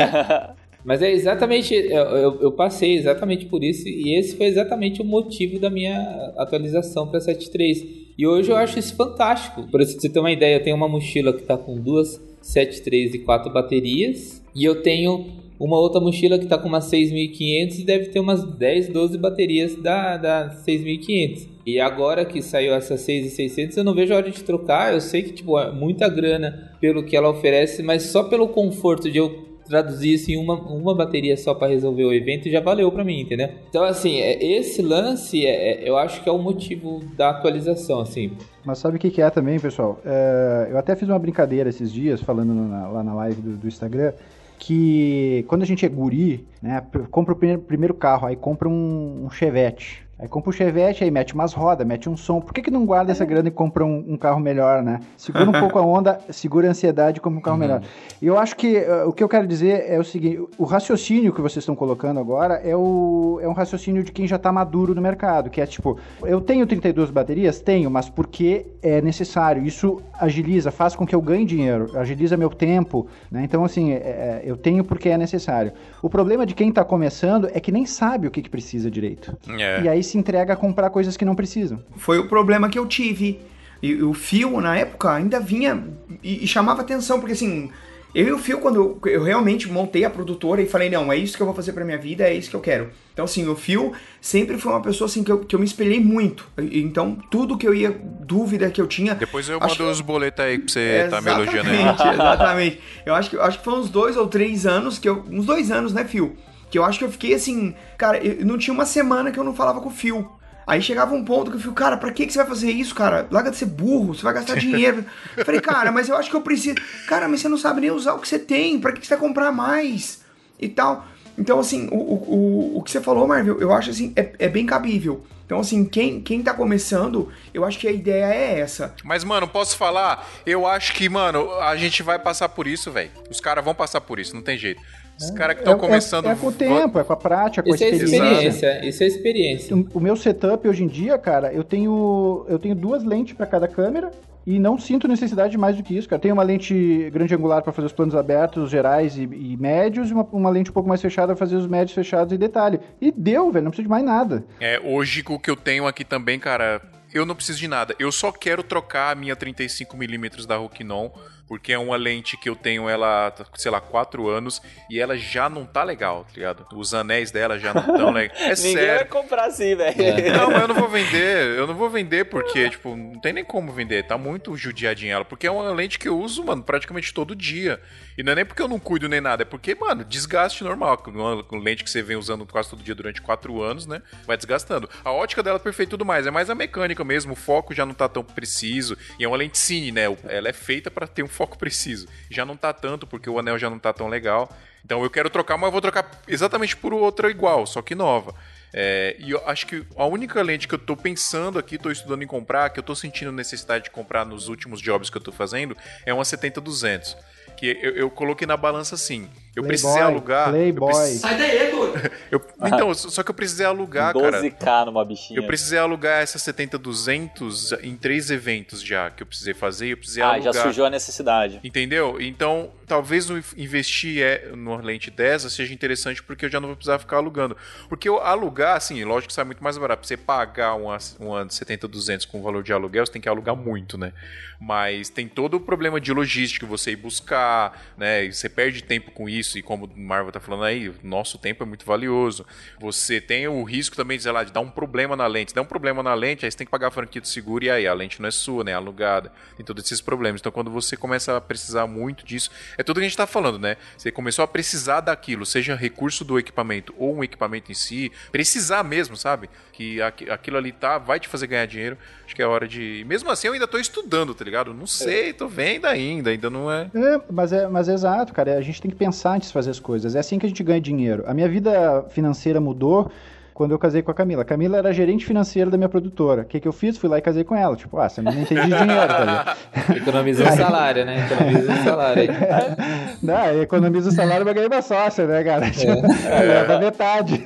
Mas é exatamente, eu, eu- eu passei exatamente por isso e esse foi exatamente o motivo da minha atualização para 7.3. E hoje eu acho isso fantástico. Para você ter uma ideia, eu tenho uma mochila que está com duas 7.3 e quatro baterias e eu tenho uma outra mochila que está com umas 6.500 e deve ter umas 10, 12 baterias da, da 6.500. E agora que saiu essa 6.600, eu não vejo a hora de trocar. Eu sei que tipo, é muita grana pelo que ela oferece, mas só pelo conforto de eu traduzir isso em uma, uma bateria só para resolver o evento já valeu para mim, entendeu? Então, assim, é- esse lance é- é- eu acho que é o motivo da atualização, assim. Mas sabe o que, que é também, pessoal? É, eu até fiz uma brincadeira esses dias, falando na- lá na live do, do Instagram, que quando a gente é guri, né, pr- compra o primeiro, primeiro carro, aí compra um, um Chevette. Aí compra um Chevette, aí mete umas rodas, mete um som. Por que, que não guarda essa grana e compra um, um carro melhor, né? Segura um pouco a onda, segura a ansiedade e compra um carro melhor. E eu acho que eh, o que eu quero dizer é o seguinte: o raciocínio que vocês estão colocando agora é, o, é um raciocínio de quem já está maduro no mercado, que é tipo, eu tenho 32 baterias? Tenho, mas porque é necessário. Isso agiliza, faz com que eu ganhe dinheiro, agiliza meu tempo, né? Então, assim, é- é, eu tenho porque é necessário. O problema de quem está começando é que nem sabe o que, que precisa direito. É. E aí se entrega a comprar coisas que não precisam. Foi o problema que eu tive. E o fio, na época, ainda vinha e, e chamava atenção, porque assim, Eu e o Phil, quando eu, realmente montei a produtora e falei, não, é isso que eu vou fazer pra minha vida, é isso que eu quero. Então, assim, o Phil sempre foi uma pessoa assim que eu, que eu me espelhei muito. Então, tudo que eu ia, dúvida que eu tinha. Depois eu mando que- os boletos aí pra você tá me elogiando aí. Exatamente, exatamente. Eu acho que, eu acho que foi uns dois ou três anos que eu. Uns dois anos, né, Phil? Que eu acho que eu fiquei assim. Cara, eu não tinha uma semana que eu não falava com o Phil. Aí chegava um ponto que eu falei, cara, pra que, que você vai fazer isso, cara? Larga de ser burro, você vai gastar dinheiro. Eu falei, cara, mas eu acho que eu preciso. Cara, mas você não sabe nem usar o que você tem, pra que, que você vai comprar mais? E tal. Então, assim, o, o, o, que você falou, Marvel, eu acho assim, é, é bem cabível. Então, assim, quem, quem tá começando, eu acho que a ideia é essa. Mas, mano, posso falar? Eu acho que, mano, a gente vai passar por isso, velho. Os caras vão passar por isso, não tem jeito. Os caras que É- estão é- começando. É, com o tempo, é com a prática, com a Isso é experiência. experiência, isso é experiência. O, o meu setup hoje em dia, cara, eu tenho eu tenho duas lentes para cada câmera e não sinto necessidade de mais do que isso, cara. Tenho uma lente grande angular para fazer os planos abertos, gerais e, e médios e uma, uma lente um pouco mais fechada para fazer os médios fechados e detalhe. E deu, velho, não preciso de mais nada. É, hoje o que eu tenho aqui também, cara, eu não preciso de nada. Eu só quero trocar a minha 35mm da Rokinon, porque é uma lente que eu tenho ela, sei lá, 4 anos e ela já não tá legal, tá ligado? Os anéis dela já não tão legal. É Ninguém vai sério. comprar assim, velho. Não, mas eu não vou vender. Eu não vou vender porque, tipo, não tem nem como vender. Tá muito judiadinha ela. Porque é uma lente que eu uso, mano, praticamente todo dia. E não é nem porque eu não cuido nem nada. É porque, mano, desgaste normal. Uma uma lente que você vem usando quase todo dia durante quatro anos, né? Vai desgastando. A ótica dela é perfeita e tudo mais. É mais a mecânica mesmo. O foco já não tá tão preciso. E é uma lente cine, né? Ela é feita pra ter um foco preciso. Já não tá tanto porque o anel já não tá tão legal. Então eu quero trocar, mas eu vou trocar exatamente por outra igual, só que nova. É, e eu acho que a única lente que eu tô pensando aqui, tô estudando em comprar, que eu tô sentindo necessidade de comprar nos últimos jobs que eu tô fazendo, é uma 70-200. Que eu, eu coloquei na balança assim. Eu precisei Playboy, alugar. eu Playboy. Sai daí, eu- então, só que eu precisei alugar, cara. 12k numa bichinha. Eu precisei alugar essa 70-200 em três eventos já que eu precisei fazer. Eu precisei Ah, alugar. já surgiu a necessidade. Entendeu? Então, talvez investir é, numa lente dessa seja interessante porque eu já não vou precisar ficar alugando. Porque eu alugar, assim, lógico que sai muito mais barato. Pra você pagar uma, uma 70-200 com o valor de aluguel, você tem que alugar muito, né? Mas tem todo o problema de logística, você ir buscar, né? Você perde tempo com isso. E como o Marvel tá falando aí, o nosso tempo é muito valioso. Você tem o risco também, sei lá, de dar um problema na lente. Se der um problema na lente, aí você tem que pagar a franquia do seguro e aí a lente não é sua, né? É alugada. Tem todos esses problemas. Então, quando você começa a precisar muito disso, é tudo que a gente tá falando, né? Você começou a precisar daquilo, seja recurso do equipamento ou um equipamento em si, precisar mesmo, sabe? Que aqui- aquilo ali tá, vai te fazer ganhar dinheiro. Acho que é hora de. Mesmo assim, eu ainda tô estudando, tá ligado? Não sei, tô vendo ainda, ainda não é. É, mas é, mas é exato, cara. A gente tem que pensar antes de fazer as coisas. É assim que a gente ganha dinheiro. A minha vida financeira mudou quando eu casei com a Camila. A Camila era gerente financeira da minha produtora. O que, que eu fiz? Fui lá e casei com ela. Tipo, ah, você não entende de dinheiro, tá? Economiza um salário, né? Economiza um salário. Não, economiza o salário pra ganhar uma sócia, né, cara? Tipo, leva metade.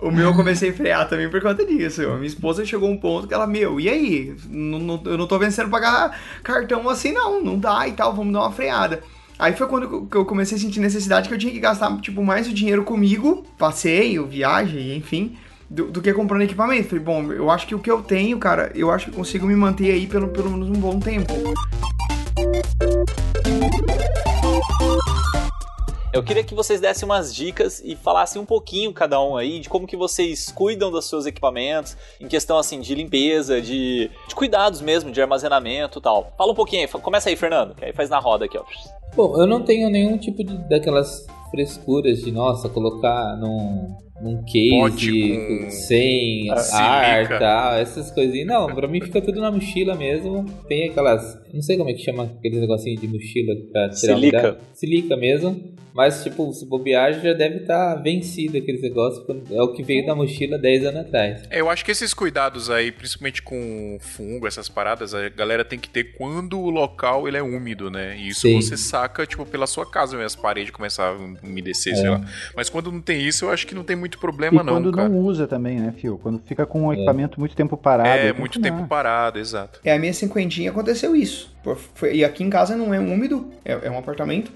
O meu eu comecei a frear também por conta disso. Minha esposa chegou a um ponto que ela, meu, e aí? Não- não- eu não tô vencendo pagar cartão assim, não. Não dá e tal, vamos dar uma freada. Aí foi quando eu- comecei a sentir necessidade que eu tinha que gastar, tipo, mais o dinheiro comigo, passeio, viagem, enfim, do, do que comprando equipamento. Falei, bom, eu acho que o que eu tenho, cara, eu acho que consigo me manter aí pelo, pelo menos um bom tempo. Eu queria que vocês dessem umas dicas e falassem um pouquinho cada um aí de como que vocês cuidam dos seus equipamentos, em questão assim de limpeza, de, de cuidados mesmo, de armazenamento e tal. Fala um pouquinho aí, começa aí, Fernando, que aí faz na roda aqui, ó. Bom, eu não tenho nenhum tipo de daquelas frescuras de, nossa, colocar num, num case com sem ar e tal, essas coisinhas. Não, pra mim fica tudo na mochila mesmo. Tem aquelas, não sei como é que chama aqueles negocinhos de mochila pra tirar Silica. umidade. Silica mesmo. Mas, tipo, se bobear já deve estar vencido aqueles negócios. É o que veio da mochila 10 anos atrás. É, eu acho que esses cuidados aí, principalmente com fungo, essas paradas, a galera tem que ter quando o local ele é úmido, né? E isso Sim. você saca, tipo, pela sua casa, mesmo, as paredes começar a umedecer, É. sei lá. Mas quando não tem isso, eu acho que não tem muito E problema, não, quando cara. não usa também, né, Fio? Quando fica com o equipamento muito tempo parado. É, muito tempo parado, exato. É, a minha cinquentinha aconteceu isso. E aqui em casa não é úmido, é, é um apartamento.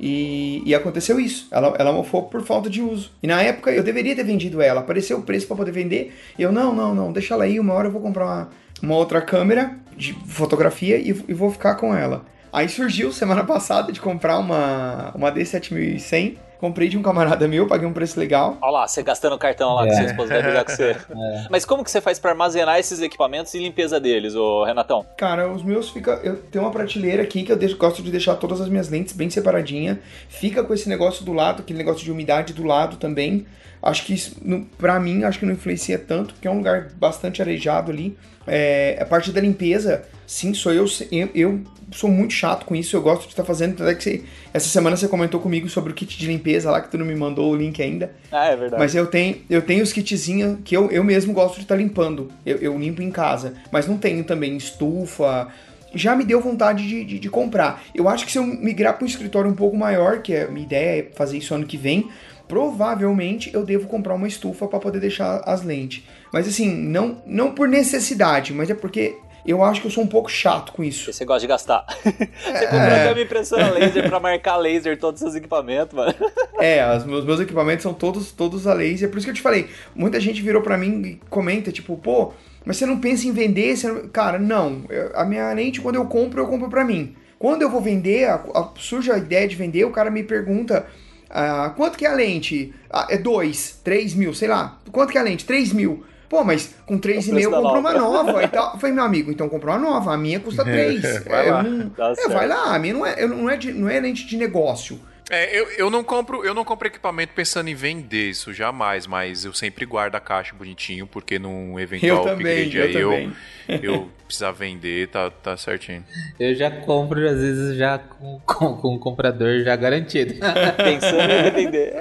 E, e aconteceu isso. Ela, ela mofou por falta de uso. E na época eu deveria ter vendido ela. Apareceu o preço pra poder vender. E eu, não, não, não, deixa ela aí. Uma hora eu vou comprar uma, uma outra câmera de fotografia e, e vou ficar com ela. Aí surgiu semana passada de comprar uma, uma D7100. Comprei de um camarada meu, paguei um preço legal. Olha lá, você gastando o cartão lá que É. sua esposa vai brigar com você. Mas como que você faz pra armazenar esses equipamentos e limpeza deles, ô Renatão? Cara, os meus fica. Eu tenho uma prateleira aqui que eu deixo- gosto de deixar todas as minhas lentes bem separadinha. Fica com esse negócio do lado, aquele negócio de umidade do lado também. Acho que isso, no, pra mim, acho que não influencia tanto, porque é um lugar bastante arejado ali. É, a parte da limpeza, sim, sou eu, eu. eu sou muito chato com isso, eu gosto de estar fazendo. Até que você- essa semana você comentou comigo sobre o kit de limpeza lá, que tu não me mandou o link ainda. Ah, é verdade. Mas eu tenho, eu tenho os kitzinhos que eu, eu mesmo gosto de estar limpando. Eu, eu limpo em casa. Mas não tenho também estufa. Já me deu vontade de, de, de comprar. Eu acho que se eu migrar para um escritório um pouco maior, que é a minha ideia é fazer isso ano que vem, provavelmente eu devo comprar uma estufa para poder deixar as lentes. Mas assim, não, não por necessidade, mas é porque eu acho que eu sou um pouco chato com isso. Você gosta de gastar. você comprou até uma impressora laser pra marcar laser todos os seus equipamentos, mano. É, os meus, meus equipamentos são todos, todos a laser. Por isso que eu te falei, muita gente virou pra mim e comenta, tipo, pô, mas você não pensa em vender? Você não- Cara, não. Eu- a minha lente, quando eu compro, eu compro pra mim. Quando eu vou vender, a- a- surge a ideia de vender, o cara me pergunta, ah, quanto que é a lente? Ah, é 2, 3 mil, sei lá. Quanto que é a lente? 3 mil. Pô, mas com 3,5 preço eu compro nova. uma nova. Então, eu falei, meu amigo, então comprou uma nova. A minha custa 3. Vai lá. Tá é, vai lá. A minha não é, eu não é, de- não é lente de negócio. É, eu, eu não compro, eu não compro equipamento pensando em vender isso jamais, mas eu sempre guardo a caixa bonitinho, porque num eventual Eu também, upgrade eu aí eu, também. eu precisar vender, tá, tá certinho. Eu já compro, às vezes, já com, com, com o comprador já garantido. Pensando em revender.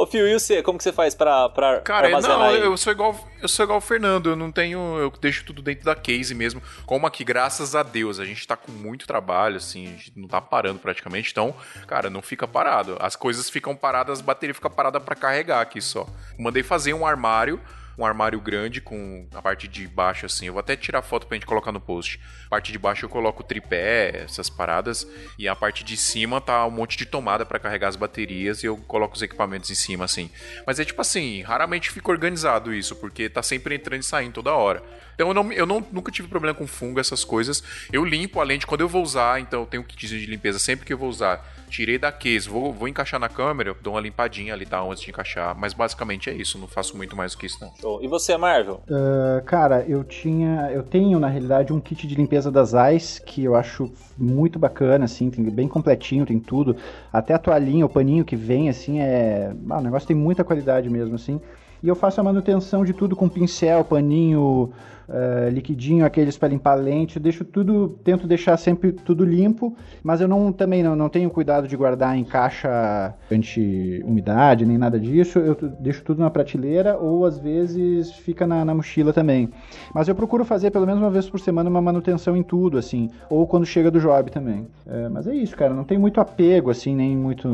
Ô, Fio, e você? Como que você faz pra, pra Cara, armazenar não, aí? eu sou igual eu sou igual o Fernando, eu não tenho, eu deixo tudo dentro da case mesmo. Como aqui, graças a Deus, a gente tá com muito trabalho, assim, a gente não tá parando praticamente, então, cara, não fica parado. As coisas ficam paradas, as baterias ficam paradas pra carregar aqui só. Mandei fazer um armário um armário grande com a parte de baixo assim. Eu vou até tirar foto pra gente colocar no post. A parte de baixo eu coloco tripé, essas paradas, e a parte de cima tá um monte de tomada pra carregar as baterias e eu coloco os equipamentos em cima assim. Mas é tipo assim, raramente fica organizado isso, porque tá sempre entrando e saindo toda hora. Então eu, não, eu não, nunca tive problema com fungo, essas coisas. Eu limpo a lente quando eu vou usar, então eu tenho um kitzinho de limpeza sempre que eu vou usar. Tirei da case, vou, vou encaixar na câmera, eu dou uma limpadinha ali, tá? Antes de encaixar. Mas basicamente é isso, não faço muito mais do que isso, não. Show. E você, Marvel? Ah, cara, eu tinha. Eu tenho, na realidade, um kit de limpeza das AIS que eu acho muito bacana, assim, tem bem completinho, tem tudo. Até a toalhinha, o paninho que vem, assim, é. Ah, o negócio tem muita qualidade mesmo, assim. E eu faço a manutenção de tudo com pincel, paninho, eh, liquidinho, aqueles para limpar lente. Eu deixo tudo, tento deixar sempre tudo limpo, mas eu não também não, não tenho cuidado de guardar em caixa anti-umidade, nem nada disso. Eu deixo tudo na prateleira ou às vezes fica na, na mochila também. Mas eu procuro fazer pelo menos uma vez por semana uma manutenção em tudo, assim. Ou quando chega do job também. É, mas é isso, cara. Não tem muito apego, assim, nem muito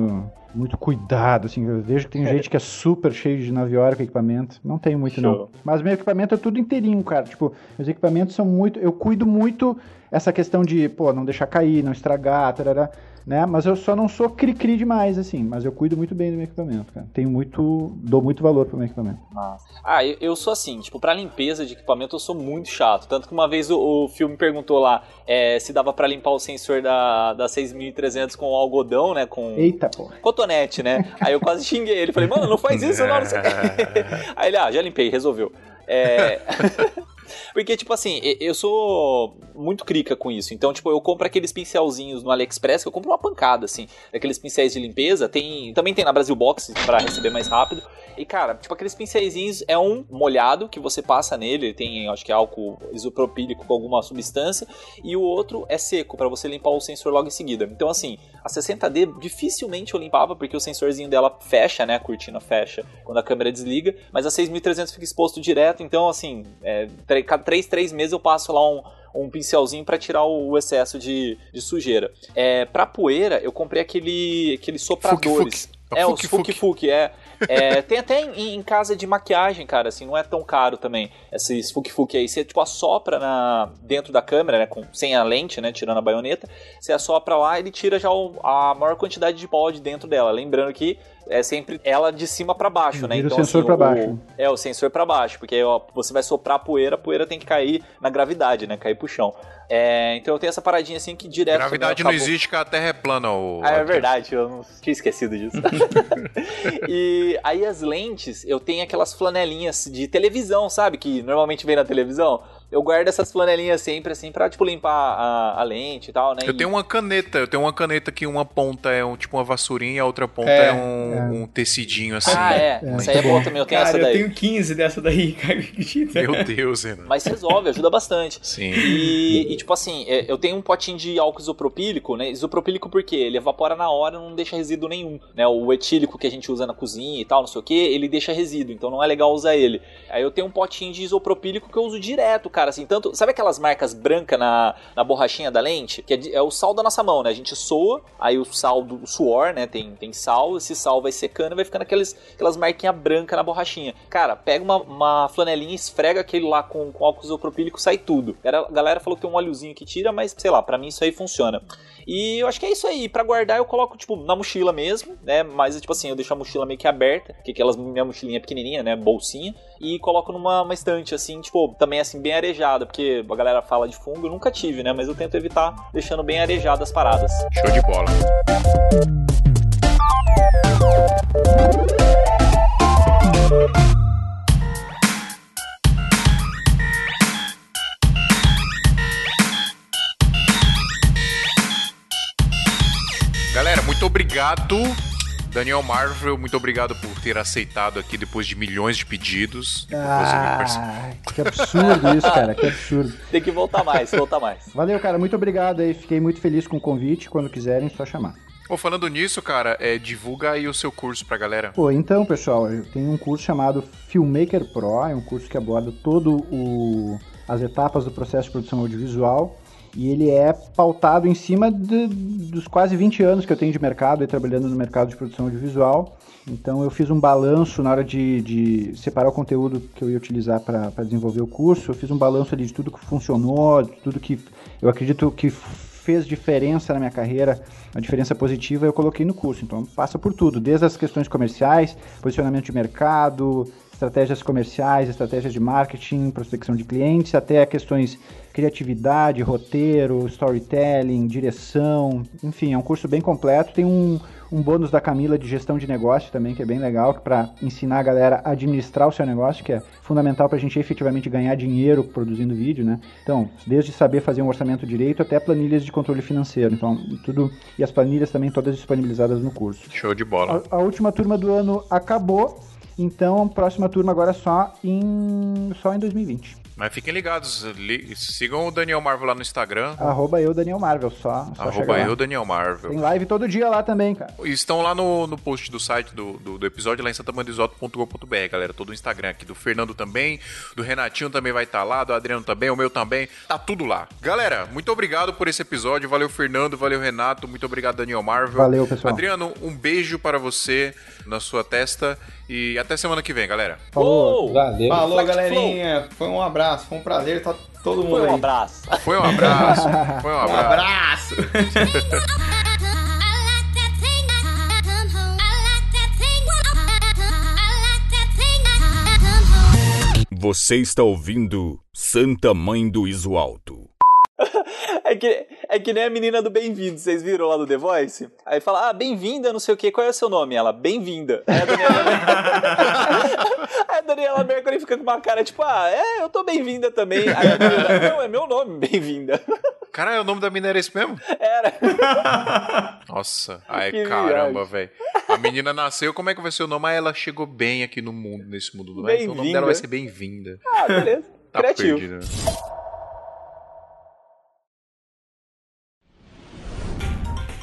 muito cuidado, assim. Eu vejo que tem gente que é super cheio de naviora com equipamento. Não tenho muito, não. Show. Mas meu equipamento é tudo inteirinho, cara. Tipo, meus equipamentos são muito. Eu cuido muito essa questão de, pô, não deixar cair, não estragar, tarará, né? Mas eu só não sou cri-cri demais, assim. Mas eu cuido muito bem do meu equipamento, cara. Tenho muito. dou muito valor pro meu equipamento. Ah, eu, eu sou assim, tipo, pra limpeza de equipamento eu sou muito chato. Tanto que uma vez o, o filme perguntou lá é, se dava pra limpar o sensor da, da 6300 com algodão, né? Com Eita, pô. cotonete, né? Aí eu quase xinguei ele. Falei, mano, não faz isso, não, não sei. Aí ele, ah, já limpei, resolveu. É. Porque, tipo assim, eu sou muito crica com isso. Então, tipo, eu compro aqueles pincelzinhos no AliExpress, que eu compro uma pancada, assim. Aqueles pincéis de limpeza. Tem. Também tem na Brasil Box pra receber mais rápido. E, cara, tipo, aqueles pincéisinhos é um molhado que você passa nele. Tem, acho que é álcool isopropílico com alguma substância. E o outro é seco, pra você limpar o sensor logo em seguida. Então, assim, a 60D dificilmente eu limpava, porque o sensorzinho dela fecha, né? A cortina fecha quando a câmera desliga. Mas a 6300 fica exposto direto. Então, assim, é, cada 3, 3 meses eu passo lá um, um pincelzinho pra tirar o, excesso de, de sujeira. É, pra poeira, eu comprei aquele, aqueles sopradores. Fuki-fuki. É, os fuki-fuki, é. É, tem até em, em casa de maquiagem, cara, assim, não é tão caro também. Esses fuki-fuki aí, você tipo assopra na, dentro da câmera, né, com, sem a lente, né, tirando a baioneta, você assopra lá ele tira já o- a maior quantidade de pó de dentro dela. Lembrando que é sempre ela de cima pra baixo, né? Vira o sensor pra baixo. É, o sensor pra baixo, porque ó, você vai soprar a poeira, a poeira tem que cair na gravidade, né, cair pro chão. É, então eu tenho essa paradinha assim que direto. Gravidade também não existe, que a Terra é plana. O... Ah, é verdade, eu não tinha esquecido disso. e aí as lentes, eu tenho aquelas flanelinhas de televisão, sabe? Que normalmente vem na televisão. Eu guardo essas flanelinhas sempre, assim, pra, tipo, limpar a, a lente e tal, né? Eu E- tenho uma caneta, eu tenho uma caneta que uma ponta é um, tipo uma vassourinha e a outra ponta É, é, um, um tecidinho assim. Ah, é. É, Essa aí é boa também, eu tenho Cara, essa eu daí. tenho 15 dessa daí, cara. Meu Deus, Renan. Mas resolve, ajuda bastante. Sim. E, e, tipo assim, é, eu tenho um potinho de álcool isopropílico, né? Isopropílico por quê? Ele evapora na hora e não deixa resíduo nenhum, né? O etílico que a gente usa na cozinha e tal, não sei o que, ele deixa resíduo, então não é legal usar ele. Aí eu tenho um potinho de isopropílico que eu uso direto, cara, assim, tanto... Sabe aquelas marcas brancas na, na borrachinha da lente? Que é, é o sal da nossa mão, né? A gente soa, aí o sal do suor, né? Tem, tem sal, esse sal vai secando e vai ficando aqueles, aquelas marquinhas brancas na borrachinha. Cara, pega uma, uma flanelinha, esfrega aquele lá com, com álcool isopropílico, sai tudo. A galera falou que tem um óleozinho que tira, mas sei lá, pra mim isso aí funciona. E eu acho que é isso aí. Pra guardar eu coloco, tipo, na mochila mesmo, né? Mas, tipo assim, eu deixo a mochila meio que aberta, porque aquelas minha mochilinha pequenininha, né? Bolsinha. E coloco numa uma estante, assim, tipo, também assim, bem arejada, porque a galera fala de fungo, eu nunca tive, né? Mas eu tento evitar deixando bem arejada as paradas. Show de bola. Galera, muito obrigado. Daniel Marvel, muito obrigado por ter aceitado aqui depois de milhões de pedidos. Ah, que absurdo isso, cara, que absurdo. Tem que voltar mais, voltar mais. Valeu, cara, muito obrigado aí. Fiquei muito feliz com o convite. Quando quiserem, só chamar. Ô, falando nisso, cara, é, divulga aí o seu curso pra galera. Pô, então, pessoal, eu tenho um curso chamado Filmmaker Pro, é um curso que aborda todo o as etapas do processo de produção audiovisual e ele é pautado em cima de- dos quase 20 anos que eu tenho de mercado, aí, trabalhando no mercado de produção audiovisual. Então eu fiz um balanço na hora de, de separar o conteúdo que eu ia utilizar para desenvolver o curso. Eu fiz um balanço ali de tudo que funcionou, de tudo que eu acredito que fez diferença na minha carreira, uma diferença positiva, eu coloquei no curso. Então passa por tudo, desde as questões comerciais, posicionamento de mercado, estratégias comerciais, estratégias de marketing, prospecção de clientes, até questões criatividade, roteiro, storytelling, direção, enfim, é um curso bem completo. Tem um, um bônus da Camila de gestão de negócio também, que é bem legal, para ensinar a galera a administrar o seu negócio, que é fundamental para a gente efetivamente ganhar dinheiro produzindo vídeo, né? Então, desde saber fazer um orçamento direito até planilhas de controle financeiro. Então, tudo. E as planilhas também todas disponibilizadas no curso. Show de bola. A, a última turma do ano acabou, então a próxima turma agora é só em, só em 2020. Mas fiquem ligados, li- sigam o Daniel Marvel lá no Instagram. Arroba eu, Daniel Marvel, só, só Arroba lá. eu, Daniel Marvel. Tem live todo dia lá também, cara. E Estão lá no, no post do site do, do, do episódio, lá em santamandisoto.com.br, galera. Todo o Instagram aqui do Fernando também, do Renatinho também vai estar lá, do Adriano também, o meu também. Tá tudo lá. Galera, muito obrigado por esse episódio. Valeu, Fernando. Valeu, Renato. Muito obrigado, Daniel Marvel. Valeu, pessoal. Adriano, um beijo para você na sua testa. E até semana que vem, galera. Falou. Uou! Valeu. Falou, galerinha. Foi um abraço, foi um prazer estar todo mundo Foi um aí. abraço. Foi um abraço. Foi um Um abraço. abraço. Você está ouvindo Santa Mãe do Iso Alto. É que, é que nem a menina do Bem-vindo, vocês viram lá do The Voice? Aí fala, ah, bem-vinda, não sei o que, qual é o seu nome? Ela, bem-vinda. Aí a Daniela, Aí a Daniela Mercury fica com uma cara tipo, ah, é, eu tô bem-vinda também. Aí a Daniela, não, é meu nome, bem-vinda. Caralho, o nome da mina era esse mesmo? Era. Nossa, ai Que caramba, velho. A menina nasceu, como é que vai ser o nome? Ah, ela chegou bem aqui no mundo, nesse mundo do bem. Então o nome dela vai ser bem-vinda. Ah, beleza. Tá Criativo. perdida.